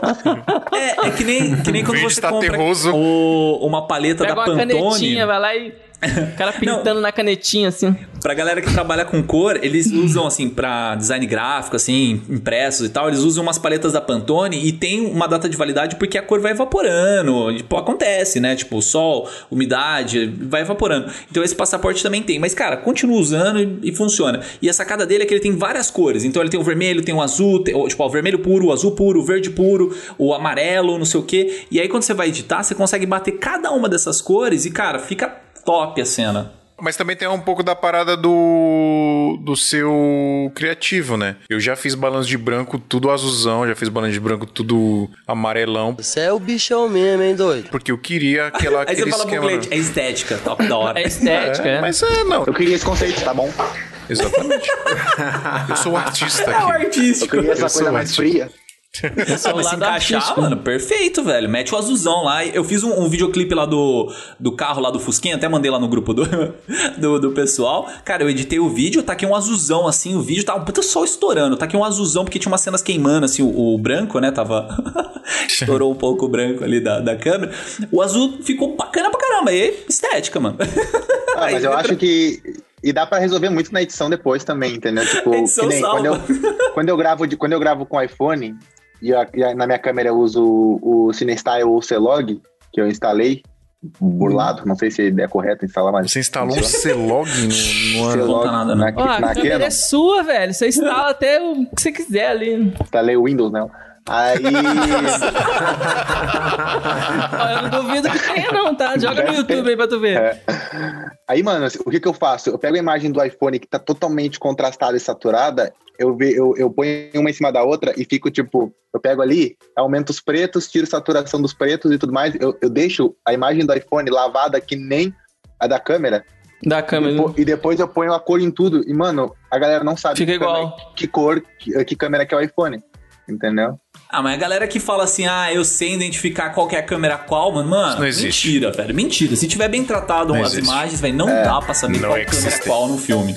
É, é que nem, que nem quando você tá compra terroso. o- uma paleta Pega da uma Pantone. canetinha, vai lá e. *laughs* O cara pintando na canetinha assim. Pra galera que trabalha com cor, eles usam, assim, pra design gráfico, assim, impressos e tal, eles usam umas paletas da Pantone e tem uma data de validade porque a cor vai evaporando. Tipo, acontece, né? Tipo, sol, umidade, vai evaporando. Então esse passaporte também tem. Mas, cara, continua usando e, e funciona. E a sacada dele é que ele tem várias cores. Então ele tem o vermelho, tem o azul, tem, o- tipo, o vermelho puro, o azul puro, o verde puro, o amarelo, não sei o quê. E aí quando você vai editar, você consegue bater cada uma dessas cores e, cara, fica top a cena. Mas também tem um pouco da parada do, do seu criativo, né? Eu já fiz balanço de branco tudo azulzão, já fiz balanço de branco tudo amarelão, Você é o bichão mesmo, hein, doido? porque eu queria aquela, *laughs* Aí aquele você fala esquema. cliente, é estética, top da hora. É estética, é. Mas é, não, Eu queria esse conceito, tá bom? exatamente. *laughs* eu sou o artista É o aqui. Eu artístico. queria essa Eu coisa mais artista. fria. *laughs* O Mas se encaixar, artístico. mano, perfeito, velho. Mete o azulzão lá. Eu fiz um, um videoclipe lá do, do carro lá do Fusquinha, até mandei lá no grupo do, *laughs* do, do pessoal. Cara, eu editei o vídeo, tá aqui um azulzão, assim, o vídeo tava um puta sol estourando. Tá aqui um azulzão, porque tinha umas cenas queimando, assim, o, o branco, né, tava... *laughs* Estourou um pouco o branco ali da, da câmera. O azul ficou bacana pra caramba. E aí, estética, mano. Ah, mas eu acho que. E dá pra resolver muito na edição depois também, entendeu? Tipo, Edição que nem quando eu, quando eu gravo de, quando eu gravo com iPhone e, a- e a- na minha câmera eu uso o, o CineStyle ou o C-Log, que eu instalei, burlado, não sei se é correto instalar, mas. Você instalou um C-Log no, no C-Log conta nada, né? na, na a câmera é sua, velho. Você instala até o que você quiser ali. instalei o Windows, né? Aí. Eu não duvido que tenha, não, tá? Joga no YouTube aí pra tu ver. É. Aí, mano, o que que eu faço? Eu pego a imagem do iPhone que tá totalmente contrastada e saturada, eu, ve, eu, eu ponho uma em cima da outra e fico, tipo, eu pego ali, aumento os pretos, tiro saturação dos pretos e tudo mais, eu, eu deixo a imagem do iPhone lavada que nem a da câmera, Da câmera. e, po- e depois eu ponho a cor em tudo, e, mano, a galera não sabe Fica que igual. câmera- que cor, que, que câmera que é o iPhone, entendeu? Ah, mas a galera que fala assim, ah, eu sei identificar qual é a câmera qual, mano, mano, mentira, velho, mentira. Se tiver bem tratado Não as existe. imagens, velho, não dá pra saber qual câmera é existe. qual no filme.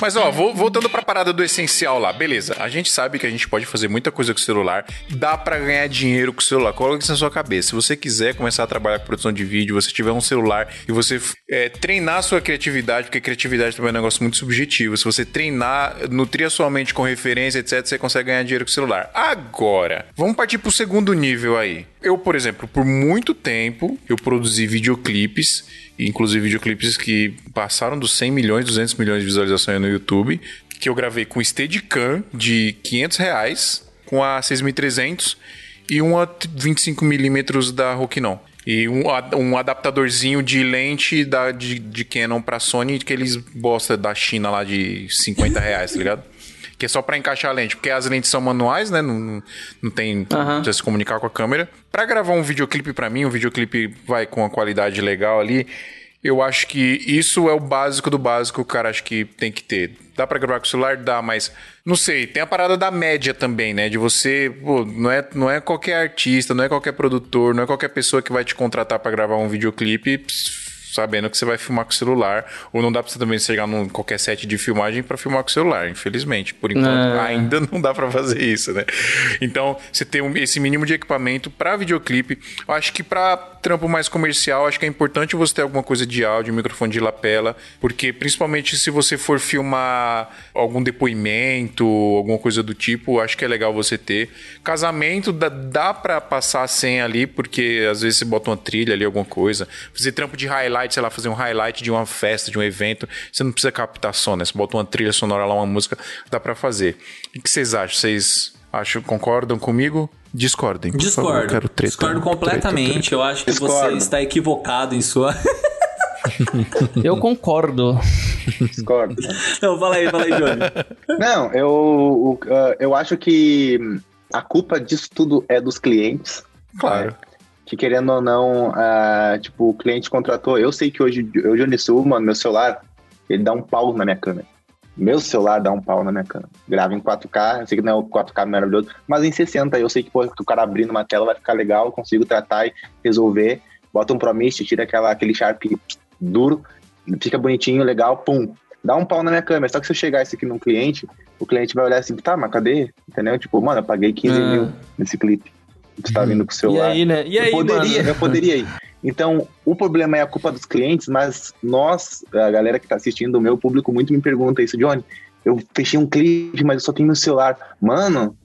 Mas ó, vo- voltando pra parada do essencial lá, beleza. A gente sabe que a gente pode fazer muita coisa com o celular, dá pra ganhar dinheiro com o celular. Coloque isso na sua cabeça. Se você quiser começar a trabalhar com produção de vídeo, você tiver um celular e você é, treinar a sua criatividade, porque criatividade também é um negócio muito subjetivo. Se você treinar, nutrir a sua mente com referência, etc, você consegue ganhar dinheiro com o celular. Agora, vamos partir pro segundo nível aí. Eu, por exemplo, por muito tempo, eu produzi videoclipes, inclusive videoclipes que passaram dos 100 milhões, 200 milhões de visualizações no YouTube, que eu gravei com Steadicam de 500 reais, com a 6300 e uma 25mm da Rokinon. E um, um adaptadorzinho de lente da, de, de Canon pra Sony, que eles bosta da China lá de 50 reais, tá ligado? Que é só pra encaixar a lente, porque as lentes são manuais, né? Não, não, tem precisa se comunicar com a câmera. Pra gravar um videoclipe pra mim, um videoclipe vai com uma qualidade legal ali. Eu acho que isso é o básico do básico, cara acho que tem que ter. Dá pra gravar com o celular? Dá, mas não sei, tem a parada da média também, né? De você, pô, não é, não é qualquer artista, não é qualquer produtor, não é qualquer pessoa que vai te contratar pra gravar um videoclipe sabendo que você vai filmar com o celular, ou não dá pra você também chegar num qualquer set de filmagem pra filmar com o celular, infelizmente. Por enquanto, É. ainda não dá pra fazer isso, né? Então, você ter um- esse mínimo de equipamento pra videoclipe, eu acho que pra trampo mais comercial, acho que é importante você ter alguma coisa de áudio, microfone de lapela, porque principalmente se você for filmar algum depoimento, alguma coisa do tipo, acho que é legal você ter. Casamento dá, dá para passar a senha ali, porque às vezes você bota uma trilha ali, alguma coisa. Fazer trampo de highlight, sei lá, fazer um highlight de uma festa, de um evento, você não precisa captar som, né? Você bota uma trilha sonora lá, uma música, dá para fazer. O que vocês acham? Vocês acham, concordam comigo? Discordem. por favor, eu Discordo. quero treta. Discordo completamente. Eu acho que você Discordo. está equivocado em sua. *laughs* Eu concordo. Discordo. Não, fala aí, fala aí, Johnny. Não, eu, ah, eu acho que a culpa disso tudo é dos clientes. Claro. Que querendo ou não, ah, tipo, o cliente contratou. Eu sei que hoje, eu, Johnny Sul, mano, meu celular, ele dá um pau na minha câmera. Meu celular dá um pau na minha câmera. Grava em 4K, eu sei que não é o 4K maravilhoso, mas em 60 eu sei que, pô, o cara abrindo uma tela vai ficar legal, eu consigo tratar e resolver. Bota um Promist, tira aquela, aquele Sharp duro, fica bonitinho, legal, pum. Dá um pau na minha câmera. Só que se eu chegar isso aqui num cliente, o cliente vai olhar assim, tá, mas cadê? Entendeu? Tipo, mano, eu paguei 15 Ah. mil nesse clipe. Tu tá vindo com o E celular. aí, né? E aí, eu poderia, mano? eu poderia ir. Então, o problema é a culpa dos clientes, mas nós, a galera que tá assistindo, o meu público muito me pergunta isso, Johnny. Eu fechei um clipe, mas eu só tenho meu celular. Mano,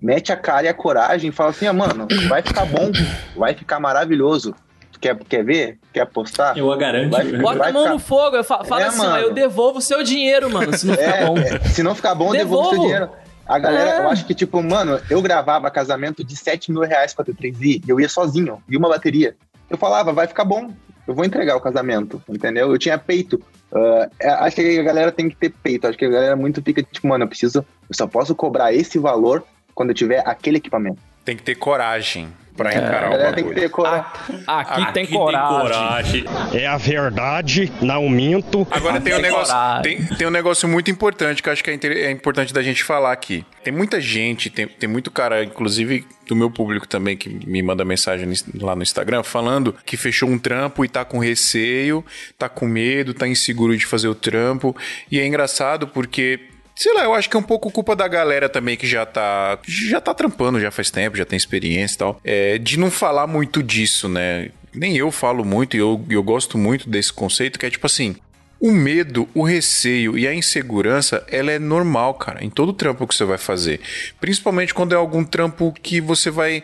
mete a cara e a coragem e fala assim, ah, mano, vai ficar bom, vai ficar maravilhoso. Quer, quer ver? Quer apostar? Eu a garanto. Vai- Bota vai a mão ficar- no fogo. eu fa- Fala É, assim, mano. eu devolvo o seu dinheiro, mano, se não ficar É, bom. é, se não ficar bom, devolve seu Devolvo. dinheiro. A galera, É. eu acho que, tipo, mano, eu gravava casamento de 7 mil reais com a T3i e eu ia sozinho, e uma bateria. Eu falava, vai ficar bom, eu vou entregar o casamento, entendeu? Eu tinha peito. É, acho que a galera tem que ter peito. Acho que a galera muito fica, tipo, mano, eu preciso, eu só posso cobrar esse valor quando eu tiver aquele equipamento. Tem que ter coragem pra encarar A o galera tem que bagulho. ter coragem. Aqui, tem coragem. É a verdade, não minto. Agora tem um, Tem negócio, tem, tem um negócio muito importante que eu acho que é, inter- é importante da gente falar aqui. Tem muita gente, tem, tem muito cara, inclusive do meu público também, que me manda mensagem lá no Instagram, falando que fechou um trampo e tá com receio, tá com medo, tá inseguro de fazer o trampo. E é engraçado porque. Sei lá, eu acho que é um pouco culpa da galera também que já tá. Já tá trampando já faz tempo, já tem experiência e tal. É, de não falar muito disso, né? Nem eu falo muito e eu, eu gosto muito desse conceito, que é tipo assim. O medo, o receio e a insegurança, ela é normal, cara, em todo trampo que você vai fazer. Principalmente quando é algum trampo que você vai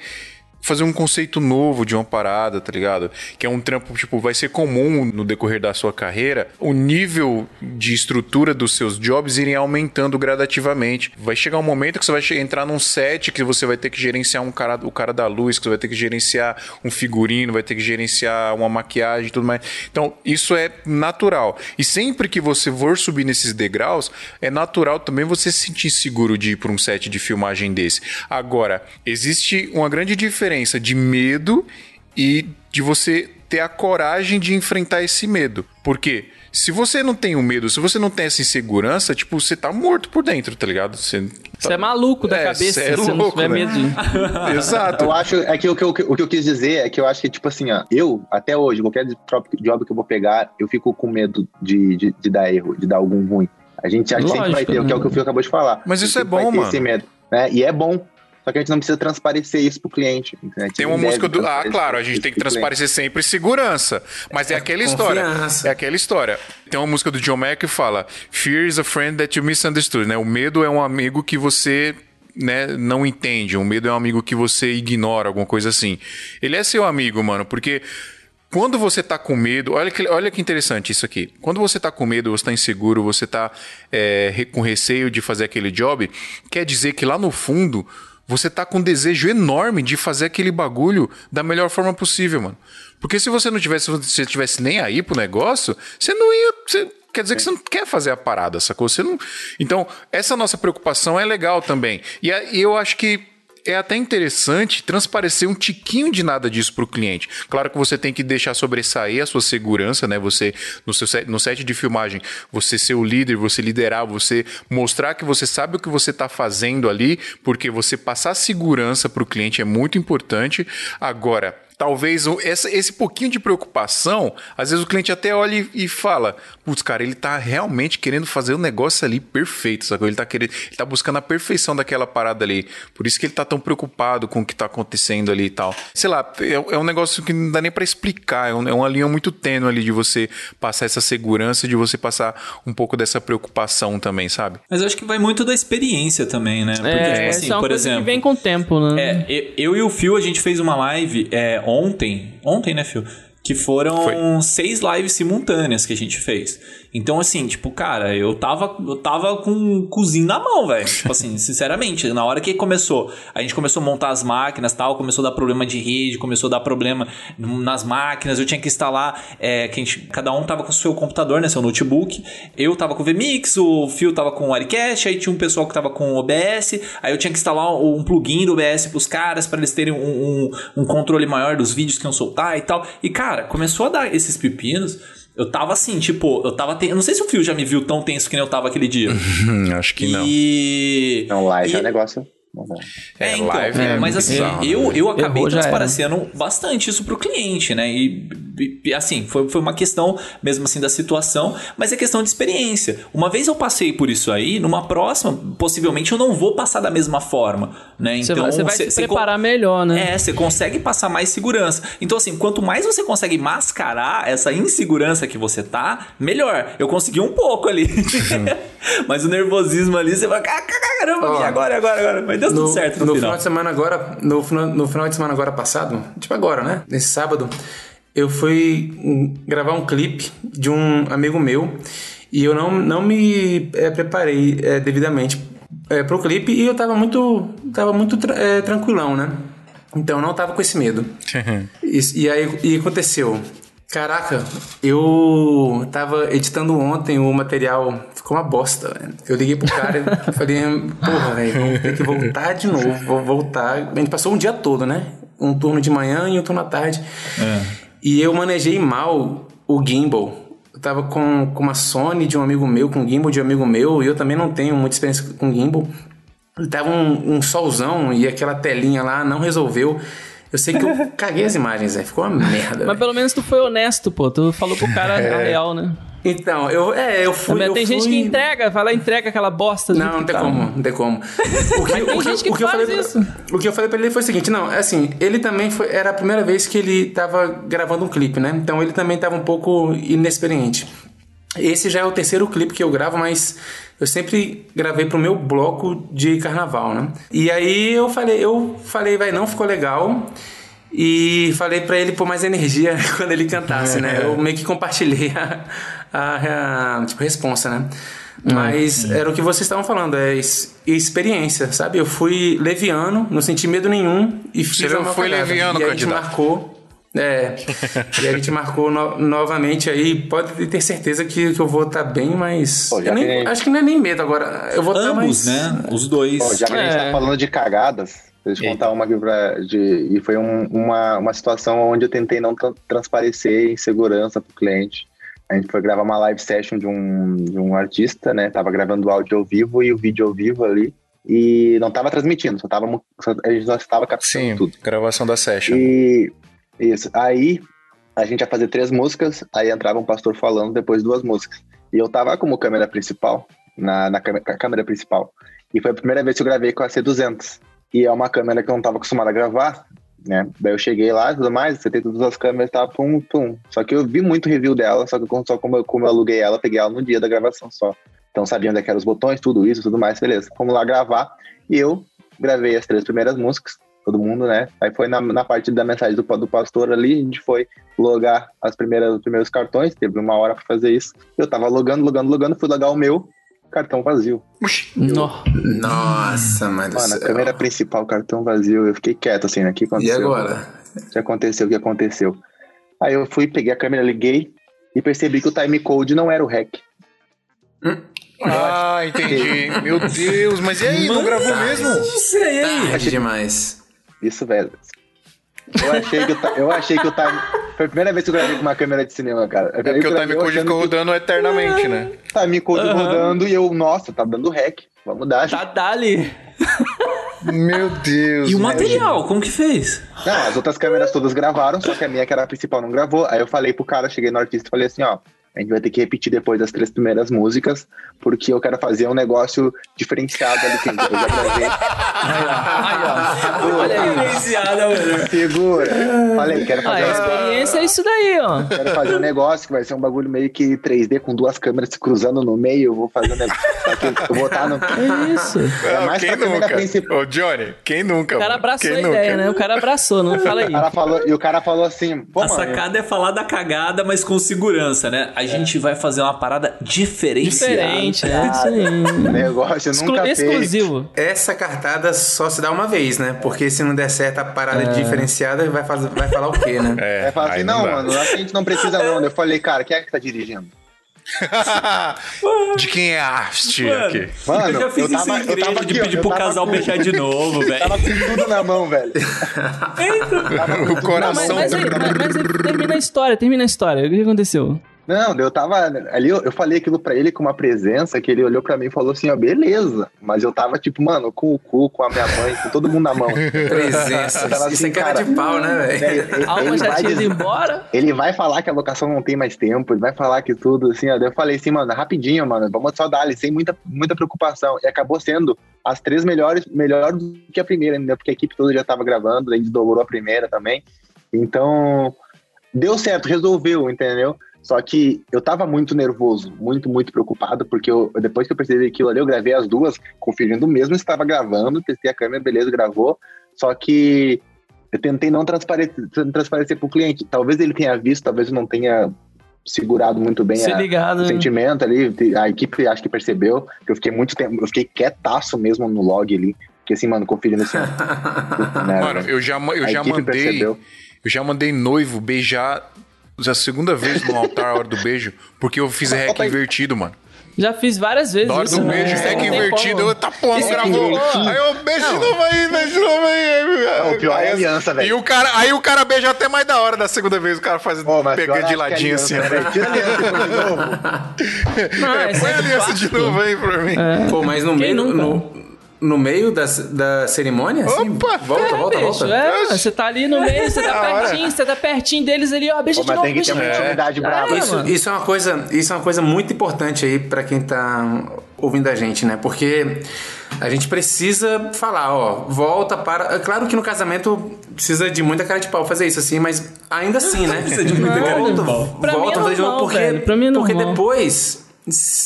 fazer um conceito novo de uma parada, tá ligado? Que é um trampo, tipo, vai ser comum no decorrer da sua carreira o nível de estrutura dos seus jobs irem aumentando gradativamente. Vai chegar um momento que você vai entrar num set que você vai ter que gerenciar um cara, o cara da luz, que você vai ter que gerenciar um figurino, vai ter que gerenciar uma maquiagem e tudo mais. Então, isso é natural. E sempre que você for subir nesses degraus, é natural também você se sentir seguro de ir para um set de filmagem desse. Agora, existe uma grande diferença de medo e de você ter a coragem de enfrentar esse medo. Porque se você não tem o medo, se você não tem essa insegurança, tipo, você tá morto por dentro, tá ligado? Você, Você é maluco da É, cabeça, é se você não louco, tiver né? medo. *laughs* Exato. Eu acho é que o que, eu, o que eu quis dizer é que eu acho que, tipo assim, ó, eu, até hoje, qualquer job que eu vou pegar, eu fico com medo de, de, de dar erro, de dar algum ruim. A gente acha que sempre vai ter, o que é o né? que o Fio acabou de falar. Mas isso é bom, ter mano. esse medo, né? E é bom. Só que a gente não precisa transparecer isso pro cliente. gente Tem uma música do. Ah, claro, a gente tem que transparecer sempre segurança. Mas é, aquela história. confiança. É aquela história. Tem uma música do John Mayer que fala: Fear is a friend that you misunderstood, né? O medo é um amigo que você. Né, não entende, o medo é um amigo que você ignora, alguma coisa assim. Ele é seu amigo, mano, porque quando você tá com medo, olha que, olha que interessante isso aqui. Quando você tá com medo, você tá inseguro, você tá é, com receio de fazer aquele job, quer dizer que lá no fundo você tá com um desejo enorme de fazer aquele bagulho da melhor forma possível, mano. Porque se você não tivesse, se você tivesse nem aí pro negócio, você não ia. você- quer dizer que você não quer fazer a parada, sacou? Você não. Então, essa nossa preocupação é legal também. E, eu acho que é até interessante transparecer um tiquinho de nada disso para o cliente. Claro que você tem que deixar sobressair a sua segurança, né? Você no seu set, no set de filmagem, você ser o líder, você liderar, você mostrar que você sabe o que você está fazendo ali, porque você passar segurança para o cliente é muito importante. Agora Talvez essa- esse pouquinho de preocupação, às vezes o cliente até olha e, e fala: Putz, cara, ele tá realmente querendo fazer o negócio ali perfeito, sacou? Ele tá querendo, ele tá buscando a perfeição daquela parada ali. Por isso que ele tá tão preocupado com o que tá acontecendo ali e tal. Sei lá, é, é um negócio que não dá nem pra explicar. É, um- é uma linha muito tênue ali de você passar essa segurança, de você passar um pouco dessa preocupação também, sabe? Mas eu acho que vai muito da experiência também, né? Porque, é, tipo essa assim, é uma por coisa exemplo. que vem com o tempo, né? É, eu e o Phil, a gente fez uma live é, ontem. Ontem, né, Phil? Que foram Foi. seis lives simultâneas que a gente fez. Então, assim, tipo, cara, eu tava, eu tava com um cozinho na mão, velho. Tipo assim, *laughs* sinceramente, na hora que começou, a gente começou a montar as máquinas tal, começou a dar problema de rede, começou a dar problema nas máquinas, eu tinha que instalar, é, que gente, cada um tava com o seu computador, né, seu notebook. Eu tava com o VMix, o Phil tava com o Aricast, aí tinha um pessoal que tava com o OBS, aí eu tinha que instalar um plugin do OBS pros caras, para eles terem um, um, um controle maior dos vídeos que iam soltar e tal. E, cara, começou a dar esses pepinos. Eu tava assim, tipo, eu tava. Ten... Eu não sei se o Phil já me viu tão tenso que nem eu tava aquele dia. *laughs* Acho que não. E. Não, live e- é um negócio. Não. é, É, então, live é, é mas assim, bizarro, né? eu, eu acabei Errou, transparecendo bastante isso pro cliente, né? E, e- assim, foi, foi uma questão mesmo assim da situação, mas é questão de experiência. Uma vez eu passei por isso aí, numa próxima, possivelmente eu não vou passar da mesma forma, né? Você Então, vai, você vai cê- se cê preparar melhor, né? é, você consegue passar mais segurança. Então, assim, quanto mais você consegue mascarar essa insegurança que você tá, melhor. Eu consegui um pouco ali. *laughs* Mas o nervosismo ali, você vai. "Ah, Caramba, e agora, agora, agora. Mas deu tudo certo no, no final. final de semana agora, no final, no final de semana agora passado, tipo agora, né? Nesse sábado, eu fui gravar um clipe de um amigo meu e eu não, não me é, preparei é, devidamente é, pro clipe e eu tava muito, tava muito tra- é, tranquilão, né? Então eu não tava com esse medo. E, e aí e aconteceu. Caraca, eu tava editando ontem o material, ficou uma bosta, velho. Eu liguei pro cara e *laughs* falei, porra, velho, vamos ter que voltar de novo, vou voltar. A gente passou um dia todo, né? Um turno de manhã e um turno à tarde. E eu manejei mal o gimbal. Eu tava com, com uma Sony de um amigo meu, com um gimbal de um amigo meu, e eu também não tenho muita experiência com gimbal. E Tava um, um solzão e aquela telinha lá não resolveu. Eu sei que eu *laughs* caguei as imagens, velho. Ficou uma merda. Mas velho. pelo menos tu foi honesto, pô. Tu falou pro cara a *laughs* real, né? Então, eu, é, eu fui. Mas eu tem gente fui- que entrega, vai lá e entrega aquela bosta. do Não, não tem tá. como, não tem como. O que, tem o que- gente que o que eu faz falei, isso. O que eu falei pra ele foi o seguinte, não, é assim, ele também foi, era a primeira vez que ele tava gravando um clipe, né? Então ele também tava um pouco inexperiente. Esse já é o terceiro clipe que eu gravo, mas eu sempre gravei pro meu bloco de carnaval, né? E aí eu falei, eu falei, vai, não ficou legal. E falei pra ele pôr mais energia *laughs* quando ele cantasse, né? Eu meio que compartilhei a, a, a tipo, responsa, né? Mas era o que vocês estavam falando, é experiência, sabe? Eu fui leviano, não senti medo nenhum e fiz Você a não foi leviano, e a gente candidato. marcou. É, e a gente marcou no- novamente aí. Pode ter certeza que, que eu vou estar bem, mas. Pô, nem- que- acho que não é nem medo agora. Eu vou estar Ambos, mais. né? Os dois. Pô, já que a gente É. tá falando de cagadas, deixa eu contar uma aqui pra. De, e foi um- uma, uma situação onde eu tentei não tra- transparecer insegurança pro cliente. A gente foi gravar uma live session de um, de um artista, né? Tava gravando o áudio ao vivo e o vídeo ao vivo ali. E não tava transmitindo, só tava, só, a gente só estava captando Sim, tudo. gravação da session. E isso. Aí a gente ia fazer três músicas, aí entrava um pastor falando depois duas músicas. E eu tava como câmera principal. na, na câmera, principal. E foi a primeira vez que eu gravei com a C200. E é uma câmera que eu não estava acostumado a gravar, né? Daí eu cheguei lá e tudo mais, você tem todas as câmeras, tá, pum, pum. Só que eu vi muito review dela, só que só como eu, como eu aluguei ela, peguei ela no dia da gravação só. Então sabia onde é que eram os botões, tudo isso, tudo mais, beleza. Fomos lá gravar e eu gravei as três primeiras músicas, todo mundo, né? Aí foi na, na parte da mensagem do, do pastor ali, a gente foi logar as primeiras, os primeiros cartões, teve uma hora pra fazer isso. Eu tava logando, logando, logando, fui logar o meu, cartão vazio. No. Nossa, mãe do Mano, céu. a câmera principal, cartão vazio, eu fiquei quieto assim, né? O que E aconteceu? agora? O que aconteceu, o que aconteceu? Aí eu fui, peguei a câmera, liguei e percebi que o timecode não era o REC. Ah, entendi. Meu Deus, mas e aí? Não gravou mesmo? Não sei. Tarde demais. Isso, velho. Eu achei que o, eu achei que o time. Foi a primeira vez que eu gravei com uma câmera de cinema, cara. Eu É porque o gravei timecode achando ficou que rodando eternamente, né? *laughs* o Timecode rodando e eu, nossa, tá dando rec. Vamos dar. Tá dali. Meu Deus. E o material, como que fez? Não, as outras câmeras todas gravaram, só que a minha, que era a principal, não gravou. Aí eu falei pro cara, cheguei no artista e falei assim, ó. A gente vai ter que repetir depois das três primeiras músicas, porque eu quero fazer um negócio diferenciado ali. que Eu já gravei. Olha aí. Diferenciada, mano. Segura. Falei, quero Ah, fazer, a experiência é isso daí, ó. quero fazer um negócio que vai ser um bagulho meio que 3D com duas câmeras se cruzando no meio. Eu vou fazer um negócio. Eu vou estar no. É isso. É mais quem nunca? principal. Ô, Johnny, quem nunca? O cara abraçou quem a ideia, né? O cara abraçou, não fala aí. O cara falou, e o cara falou assim, pô, A mano, sacada é falar da cagada, mas com segurança, né? A gente vai fazer uma parada diferenciada. Diferente, é isso aí. *laughs* negócio Exclu- nunca exclusivo. Essa cartada só se dá uma vez, né? Porque se não der certo a parada É. diferenciada, vai, fazer, vai falar o quê, né? É, Aí fala assim, não, dá. mano, acho que a gente não precisa não. Eu falei, cara, quem é que tá dirigindo? *laughs* De quem é a arte Mano, aqui? Mano, eu já fiz eu isso tava- em eu tava de aqui, ó, pedir pro casal beijar de novo, velho. *laughs* Tava com tudo na mão, velho. O Não, mas, coração. mas, aí, mas, mas aí termina a história, termina a história. O que aconteceu? Não, eu tava ali, eu, eu falei aquilo pra ele com uma presença que ele olhou pra mim e falou assim, ó, beleza. Mas eu tava tipo, mano, com o cu, com a minha mãe, com todo mundo na mão. *laughs* Presença. Eu tava Isso é assim, cara, cara, de pau, né, velho? Alma já vai tinha ido embora? Ele vai falar que a locação não tem mais tempo, ele vai falar que tudo, assim, ó. Daí eu falei assim, mano, rapidinho, mano, vamos só dar ali, sem muita, muita preocupação. E acabou sendo as três melhores, melhor do que a primeira, ainda, porque a equipe toda já tava gravando, a gente dobrou a primeira também. Então, deu certo, resolveu, entendeu? Só que eu tava muito nervoso, muito, muito preocupado, porque eu, depois que eu percebi aquilo ali, eu gravei as duas, conferindo mesmo se estava gravando, testei a câmera, beleza, gravou. Só que eu tentei não transparecer, transparecer pro cliente. Talvez ele tenha visto, talvez eu não tenha segurado muito bem Se a- ligado. o né? sentimento ali. A equipe acho que percebeu que eu fiquei muito tempo, eu fiquei quietaço mesmo no log ali. Porque assim, mano, conferindo assim. Né, *laughs* Mano, eu já, eu A já equipe mandei. percebeu. Eu já mandei noivo beijar a segunda vez no altar a hora do beijo, porque eu fiz rec invertido, mano. Já fiz várias vezes. Na hora isso, do né? beijo, não tem invertido, eu tá porra, é gravou. invertido. Aí eu beijo de novo aí, beijo de novo aí. O pior é a aliança, E velho. o cara, aí o cara beija até mais da hora da segunda vez, o cara faz pior pegando de é ladinho assim. né, velho? Tira a aliança de novo. *laughs* É, põe é a aliança de novo aí pra mim. Pô, mas no meio, no, no meio da, da cerimônia, assim, Opa! volta, É, volta, bicho, volta. é, você tá ali no meio, você tá *laughs* pertinho, você tá pertinho deles ali, ó, beija Pô, de mas novo, tem que ter beija de uma novo. intimidade brava. É, Isso, isso é uma coisa, isso é uma coisa muito importante aí pra quem tá ouvindo a gente, né? Porque a gente precisa falar, ó, volta para. é Claro que no casamento precisa de muita cara de pau fazer isso assim, mas ainda assim, né? Precisa de muita cara de pau. Pra mim é volta, novo, normal, porque, velho, pra mim é porque normal. depois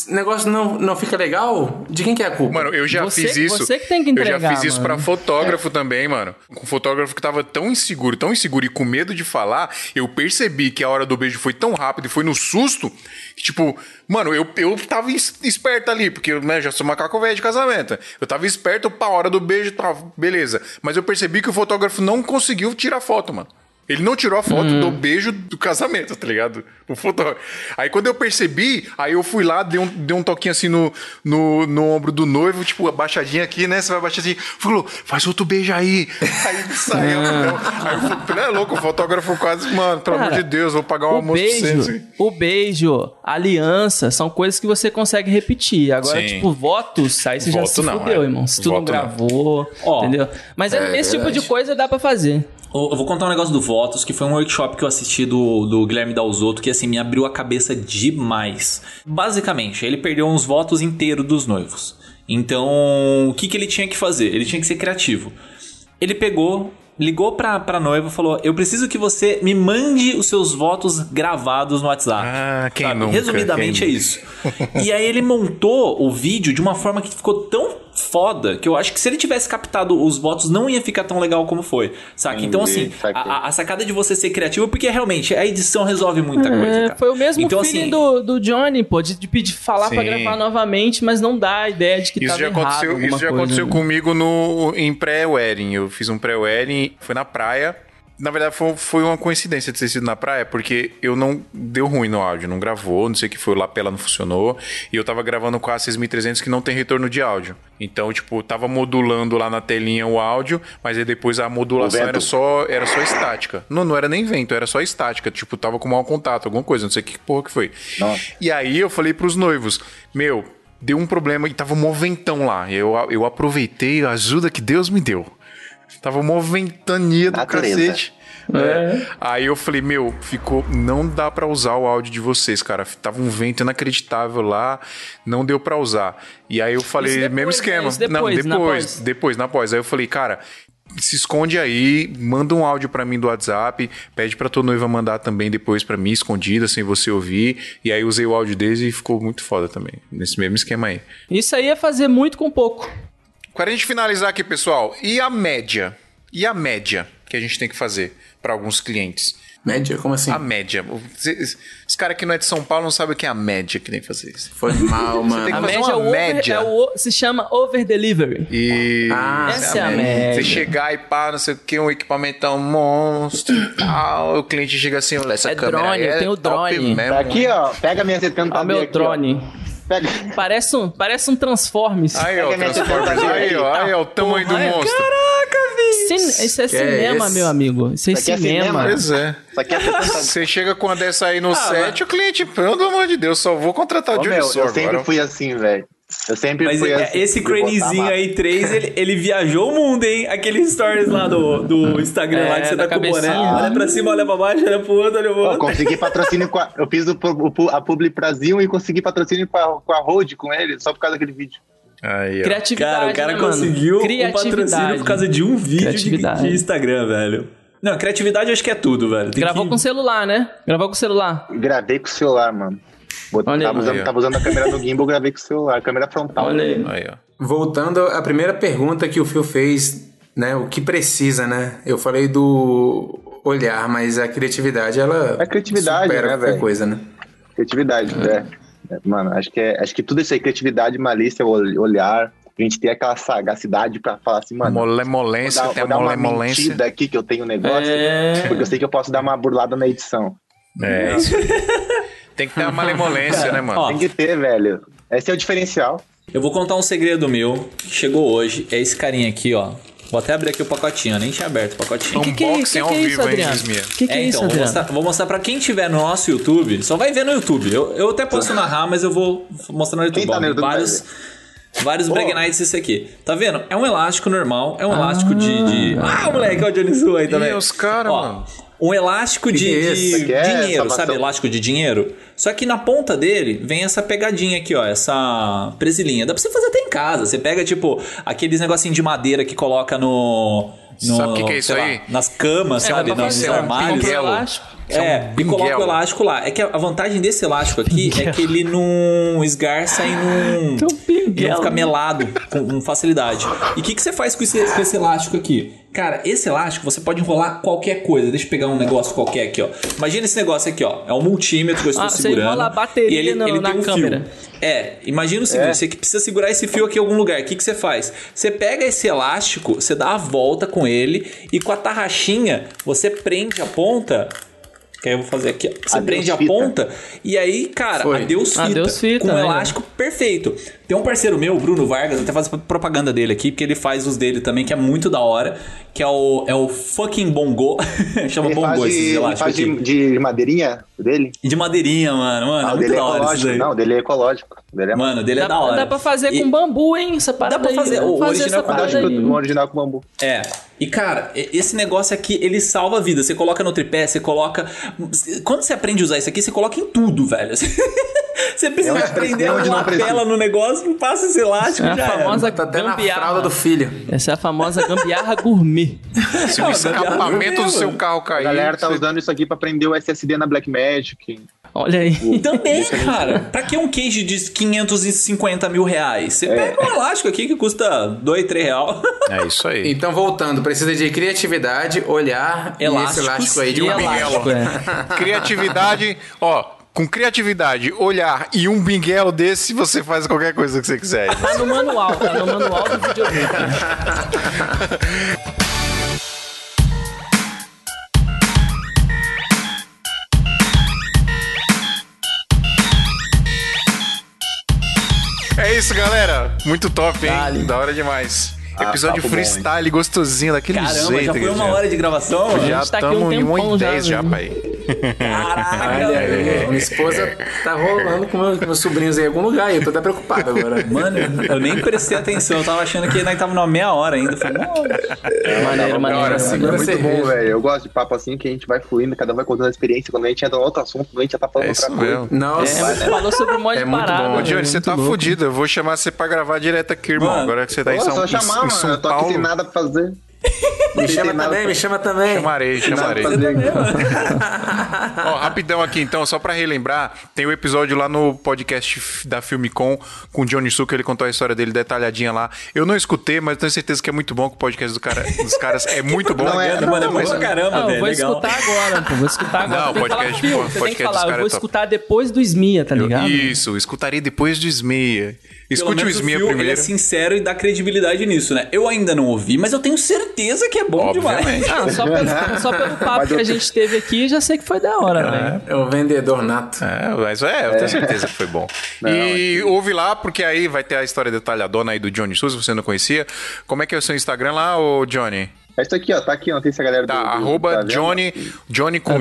negócio não, não fica legal, de quem que é a culpa? Mano, eu já Você- fiz isso. você que tem que Eu entregar, já fiz isso mano. pra fotógrafo também, mano. Com fotógrafo que tava tão inseguro, tão inseguro e com medo de falar, eu percebi que a hora do beijo foi tão rápido e foi no susto, que, tipo, mano, eu, eu tava es- esperto ali, porque eu né, já sou macaco velho de casamento. Eu tava esperto pra hora do beijo, tá, beleza. Mas eu percebi que o fotógrafo não conseguiu tirar foto, mano. Ele não tirou a foto Uhum. do beijo do casamento, tá ligado? O fotógrafo. Aí quando eu percebi, aí eu fui lá, dei um, dei um toquinho assim no, no, no ombro do noivo, tipo, abaixadinha aqui, né? Você vai abaixar assim, falou, faz outro beijo aí. *laughs* Aí saiu. não. Aí eu falei, é louco, o fotógrafo quase, mano, pelo amor Cara, de Deus, vou pagar um O almoço pra você. beijo, assim. o beijo, aliança, são coisas que você consegue repetir. Agora, Sim. tipo, votos, aí você já Voto se não, fudeu, é. irmão. Se tu não Voto não. gravou, Ó, entendeu? Mas é, é esse tipo de verdade. coisa dá pra fazer. Eu vou contar um negócio do Votos, que foi um workshop que eu assisti do, do Guilherme Dalzotto, que assim, me abriu a cabeça demais. Basicamente, ele perdeu uns votos inteiros dos noivos. Então, o que, que ele tinha que fazer? Ele tinha que ser criativo. Ele pegou, ligou pra, pra noiva e falou: Eu preciso que você me mande os seus votos gravados no WhatsApp. Ah, quem Sabe? nunca, Resumidamente quem é isso. e aí ele montou o vídeo de uma forma que ficou tão foda que eu acho que se ele tivesse captado os votos não ia ficar tão legal como foi, saca? Então assim, Entendi, a, a sacada de você ser criativo porque realmente a edição resolve muita coisa, É, cara. foi o mesmo então, feeling assim, do, do Johnny, pô, de, de pedir falar pra Sim. gravar novamente, mas não dá a ideia de que Isso tava já aconteceu, isso já coisa, aconteceu né? comigo no, em pré-wedding. Eu fiz um pré-wedding, foi na praia. Na verdade, foi, foi uma coincidência de ter sido na praia, porque eu não. Deu ruim no áudio, não gravou, não sei o que foi, o lapela não funcionou. E eu tava gravando com a 6300 que não tem retorno de áudio. Então, tipo, tava modulando lá na telinha o áudio, mas aí depois a modulação era só, era só estática. Não, não era nem vento, era só estática. Tipo, tava com mau contato, alguma coisa, não sei que porra que foi. Nossa. E aí eu falei pros noivos, meu, deu um problema e tava um ventão lá. Eu, eu aproveitei a ajuda que Deus me deu. Tava uma ventania do Natureza. cacete. É. Aí eu falei, meu, ficou. Não dá pra usar o áudio de vocês, cara. Tava um vento inacreditável lá, não deu pra usar. E aí eu falei, depois, mesmo né? esquema. Depois, não, na depois, pós. depois, na pós. Aí eu falei, cara, se esconde aí, manda um áudio pra mim do WhatsApp, pede pra tua noiva mandar também depois pra mim, escondida, sem você ouvir. E aí usei o áudio deles e ficou muito foda também, nesse mesmo esquema aí. Isso aí é fazer muito com pouco. Para a gente finalizar aqui, pessoal, e a média? E a média que a gente tem que fazer para alguns clientes? Média? Como assim? A média. Os, os caras que não é de São Paulo não sabem o que é a média que tem que fazer isso. Foi mal, mano. tem A média, é uma o over- média. é o- se chama over delivery. E Ah, Essa é a média. Você chegar e pá, não sei o que, um equipamento monstro e tal. O cliente chega assim, olha, essa É câmera drone, aí é eu tenho top drone. mesmo. Tá aqui, ó. Pega minha 70 Olha o meu aqui, ó. Pega. Parece um, parece um Transformers. Aí, ó, Transformers. 70 Aí, ó, aí, ó, o tamanho do Porra, monstro. Cin- isso é Que é cinema, esse? meu amigo. Isso é Isso aqui é cinema. Pois é. Isso aqui é 70 *laughs* Você chega com uma dessa aí Ah, no set, o cliente, pelo amor de Deus, só vou contratar o Johnny eu sempre agora. fui assim, velho. Eu sempre Mas fui é- assim. esse cranezinho aí, 3, ele, ele viajou o mundo, hein? Aquele stories lá do, do Instagram lá É, que você da tá com o boné. Olha pra cima, olha pra baixo, olha pro outro, olha pro Eu outro. consegui patrocínio com a, Eu fiz o, o- a publi Brasil e consegui patrocínio com a, com a Road com ele, só por causa daquele vídeo. Aí, ó. Criatividade, Cara, o cara né, mano? conseguiu um patrocínio Criatividade. por causa de um vídeo de, Criatividade. de Instagram, velho. Não, criatividade eu acho que é tudo, velho. Tem Gravou que... com celular, né? Gravou com celular. Gravei com o celular, mano. Olha tava, aí. usando, Aí, ó. tava usando a câmera no gimbal, gravei com o celular, câmera frontal. Olha aí. Aí, ó. Voltando à primeira pergunta que o Phil fez, né? O que precisa, né? Eu falei do olhar, mas a criatividade, ela É criatividade, supera né, qualquer coisa, né? Criatividade, é. É, Mano, acho que, é, acho que tudo isso aí, criatividade, malícia, ol- olhar, a gente ter aquela sagacidade pra falar assim, mano. Molemolência, vou dar, tem a vou dar uma molemolência. mentida aqui que eu tenho um negócio, É. porque eu sei que eu posso dar uma burlada na edição. É isso. *laughs* Tem que ter a malemolência, *laughs* né, mano? Ó, Tem que ter, velho. Esse é o diferencial. Eu vou contar um segredo meu que chegou hoje. É esse carinha aqui, ó. Vou até abrir aqui o pacotinho, eu nem tinha aberto o pacotinho. Que que é, que que ao é isso, vivo, hein, Adriano? Gismia? Que que é, É, isso, então, vou Adriano? mostrar, vou mostrar pra quem tiver no nosso YouTube. Só vai ver no YouTube. Eu, eu até posso narrar, mas eu vou mostrar no YouTube. Quem tá no YouTube vários vários Pô. Brag Nights isso aqui. Tá vendo? É um elástico normal. É um elástico de, de... Ah, moleque, olha o Johnny Su aí também. Ih, os caras, mano. Um elástico de, que é de é dinheiro, sabe? Elástico de dinheiro. Só que na ponta dele vem essa pegadinha aqui, ó. Essa presilhinha. Dá pra você fazer até em casa. Você pega, tipo, aqueles negocinhos de madeira que coloca no. no Sabe o que que é isso lá, aí? nas camas, É, sabe? Nos um armários. pinguelo. elástico. É um É, e coloca o elástico lá. É que a vantagem desse elástico aqui é que ele não esgarça e não, *laughs* Então, e não fica melado com, com facilidade. E o que, que você faz com esse, com esse elástico aqui? Cara, esse elástico você pode enrolar qualquer coisa. Deixa eu pegar um negócio qualquer aqui, ó. Imagina esse negócio aqui, ó. É um multímetro que eu estou Ah, você segurando. enrola a bateria e ele, no- ele na tem um câmera. Fio. É, imagina o seguinte, você que precisa segurar esse fio aqui em algum lugar. O que, que você faz? Você pega esse elástico, você dá a volta com ele e com a tarraxinha você prende a ponta. Que aí eu vou fazer aqui. ó. Você Adeus prende a fita. ponta e aí, cara, Foi. adeus fita. Adeus fita, com um né? elástico perfeito. Tem um parceiro meu, o Bruno Vargas, até faz propaganda dele aqui, porque ele faz os dele também, que é muito da hora, que é o, é o fucking bongo. *laughs* Chama Ele bongo faz, esses de, ele elásticos faz de, de madeirinha dele? De madeirinha, mano. Mano, Ah, é muito dele é da hora isso aí. Não, dele é ecológico. Dele é Mano, dele é Dá, da hora. dá pra fazer E- com bambu, hein? Essa parada pra aí. fazer. Vamos O fazer original essa é com aí. o original com bambu. É. E cara, esse negócio aqui, ele salva a vida. Você coloca no tripé, você coloca. Quando você aprende a usar isso aqui, você coloca em tudo, velho. *laughs* Você precisa É aprender é uma lapela no negócio, passa esse elástico É a já era. famosa Tá até na gambiarra. fralda do filho. Essa é a famosa gambiarra gourmet. *laughs* Se o escapamento do seu carro A cair. galera tá você- usando isso aqui pra prender o SSD na Blackmagic. Olha aí. E também, cara, pra que um case de 550 mil reais? Você pega um elástico aqui que custa 2, 3 real. É isso aí. Então, voltando, precisa de criatividade, olhar e esse Elásticos elástico aí de E uma elástico, é. *laughs* Criatividade, ó. Com criatividade, olhar e um binguelo desse, você faz qualquer coisa que você quiser. Tá no manual, tá no manual do videogame. É isso, galera. Muito top, hein? Dale. Da hora demais. Ah, Episódio papo bom, freestyle, gostosinho, daquele Caramba, jeito. já foi uma hora de gravação? Já gente tá um estamos em 1 tempão e já, 10 já, né? pai. Caraca, Olha aí, minha esposa tá rolando com meus, com meus sobrinhos aí em algum lugar e eu tô até preocupado agora. Mano, eu nem prestei atenção. Eu tava achando que nós tava numa meia hora ainda. Falei, não, Maneiro, maneiro. hora, É muito cerveja. bom, velho. Eu gosto de papo assim que a gente vai fluindo, cada um vai contando a experiência. Quando a gente entra em outro assunto, a gente já tá falando É outra isso coisa. mesmo. Nossa, É, você falou sobre um monte É de muito parada. bom. Ô, Johnny, você tá louco. fudido. Eu vou chamar você pra gravar direto aqui, irmão. Mano. Agora que você tá em São, só em- chamar, em mano. São Eu tô aqui Paulo. sem nada pra fazer. *laughs* me Não chama também, pra- me chama também. Chamarei, chamarei. *laughs* Ó, rapidão aqui então, só pra relembrar, tem o episódio lá no podcast da Filmicom com o Johnny Succo, ele contou a história dele detalhadinha lá. Eu não escutei, mas tenho certeza que é muito bom, que o podcast do cara, dos caras é muito bom. Não é, Mano, é bom mas- pra caramba, Não, eu velho. vou Legal. escutar agora, pô. Vou escutar agora. Não, falar podcast, comigo, pô, Você tem podcast que dos falar, eu vou é escutar depois do Smia, tá ligado? Isso, escutarei depois do Smeia. Pelo Escute o Smeia Phil, Ele é primeiro. sincero e dá credibilidade nisso, né? Eu ainda não ouvi, mas eu tenho certeza que é bom Obviamente. demais. Ah, só pelo, *laughs* só pelo papo que a gente teve aqui, já sei que foi da hora, velho. É o vendedor nato. É, mas é, eu tenho certeza que foi bom. e ouve lá, porque aí vai ter a história detalhadona aí do Johnny Souza, se você não conhecia. Como é que é o seu Instagram lá, ô Johnny? É isso aqui, ó. Tá aqui, ó. Não sei se a galera Tá, do- do- arroba tá? Johnny, Johnny com.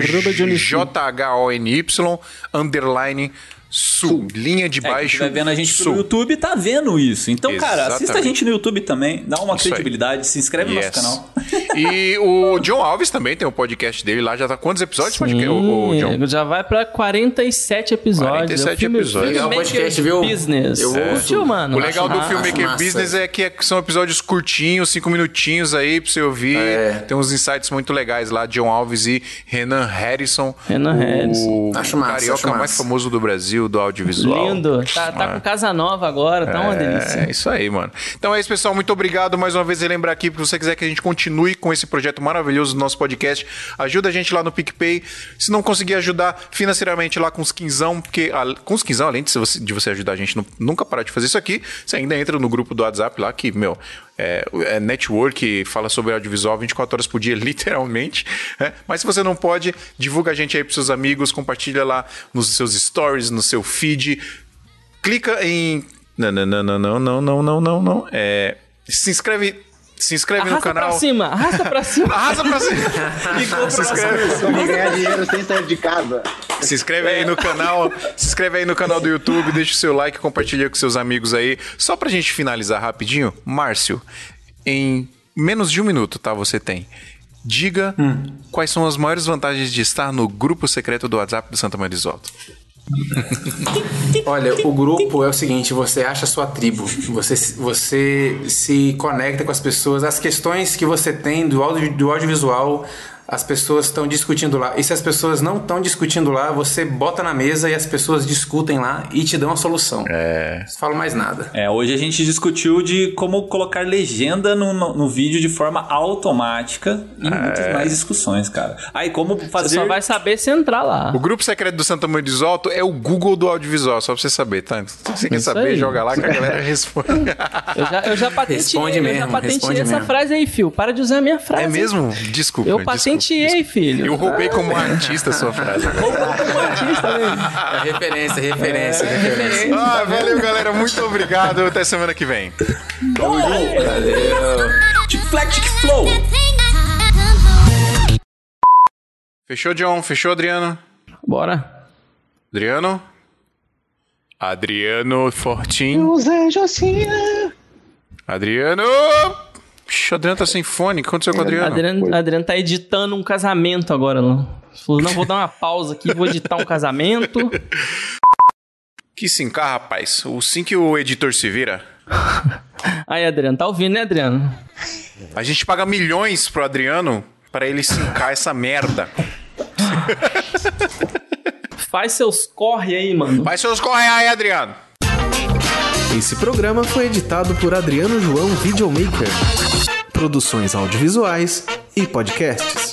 J-H-O-N-Y, underline Sul, linha de É, quem baixo. estiver vendo a gente Sul. pelo YouTube tá vendo isso. Então, cara, assista a Exatamente. gente no YouTube também, dá uma Isso aí. credibilidade, se inscreve no Yes. nosso canal. E *laughs* o John Alves também tem o podcast dele lá. Já tá quantos episódios? Sim, podcast, o, o John? já vai pra 47 episódios. 47 É o filme- episódios. Legal o podcast, viu? Business. Eu ouço. Curtiu, mano? O legal do. Filmmaker massa. Business é que é- são episódios curtinhos, cinco minutinhos aí pra você ouvir. É. Tem uns insights muito legais lá, John Alves e Renan Harrison. Renan o Harrison. Acho massa, carioca acho mais massa. famoso do Brasil, do audiovisual. Lindo. Tá, tá com casa nova agora, tá uma delícia. É isso aí, mano. Então é isso, pessoal. Muito obrigado. Mais uma vez, relembrar aqui, se você quiser que a gente continue com esse projeto maravilhoso do nosso podcast, ajuda a gente lá no PicPay. Se não conseguir ajudar financeiramente lá com os quinzão, porque a- com os quinzão, além de você, de você ajudar a gente, não, nunca parar de fazer isso aqui, você ainda entra no grupo do WhatsApp lá, que, meu, é, é network, fala sobre audiovisual 24 horas por dia, *laughs* literalmente. né? Mas se você não pode, divulga a gente aí pros seus amigos, compartilha lá nos seus stories, no seu feed. Clica em. Não, não, não, não, não, não, não, não, não, não. É, se inscreve. Se inscreve no Arrasta canal. pra cima, arrasta pra cima. *laughs* Arrasa pra cima. e *laughs* compra se inscreve. Como ganhar dinheiro sem sair de casa. Se inscreve aí no canal, se inscreve aí no canal do YouTube, deixa o seu like, compartilha com seus amigos aí. Só pra gente finalizar rapidinho, Márcio, em menos de um minuto, tá? Você tem. Diga quais são as maiores vantagens de estar no grupo secreto do WhatsApp do Santa Maria do Isoto. *laughs* Olha, o grupo é o seguinte: você acha a sua tribo, você, você se conecta com as pessoas, as questões que você tem do, audio, do audiovisual. As pessoas estão discutindo lá. E se as pessoas não estão discutindo lá, você bota na mesa e as pessoas discutem lá e te dão a solução. É. Não falo mais nada. É, hoje a gente discutiu de como colocar legenda no, no, no vídeo de forma automática e muitas mais discussões, cara. Aí, como Você fazer. só vai saber se entrar lá. O grupo secreto do Santa Maria do Isoto é o Google do audiovisual, só pra você saber, tá? Se você quer Isso saber, aí. joga lá que a galera *laughs* responde. Eu já, eu já patenteei, Responde eu já mesmo, responde essa mesmo. frase aí, Fio. Para de usar a minha frase. É mesmo? Desculpa. Eu desculpa. Presenteei, filho. Eu roubei como artista a sua frase. *laughs* Como artista, né? É referência, referência, referência. Ah, valeu, galera. Muito obrigado. Até semana que vem. Tic Flex, Tic Flow. Fechou, John? Fechou, Adriano? Bora. Adriano? Adriano Fortin. José Josina. Adriano! O Adriano tá sem fone. O que aconteceu com o Adriano? Adriano, Adriano tá editando um casamento agora. Não. Falou, não, vou dar uma pausa aqui, vou editar um casamento. *laughs* Que sim, cá, rapaz. O sim que o editor se vira. *laughs* Aí, Adriano, tá ouvindo, né, Adriano? A gente paga milhões pro Adriano pra ele sincar essa merda. *laughs* Faz seus corre aí, mano. Vai seus corre aí, Adriano. Esse programa foi editado por Adriano João Videomaker. Produções audiovisuais e podcasts.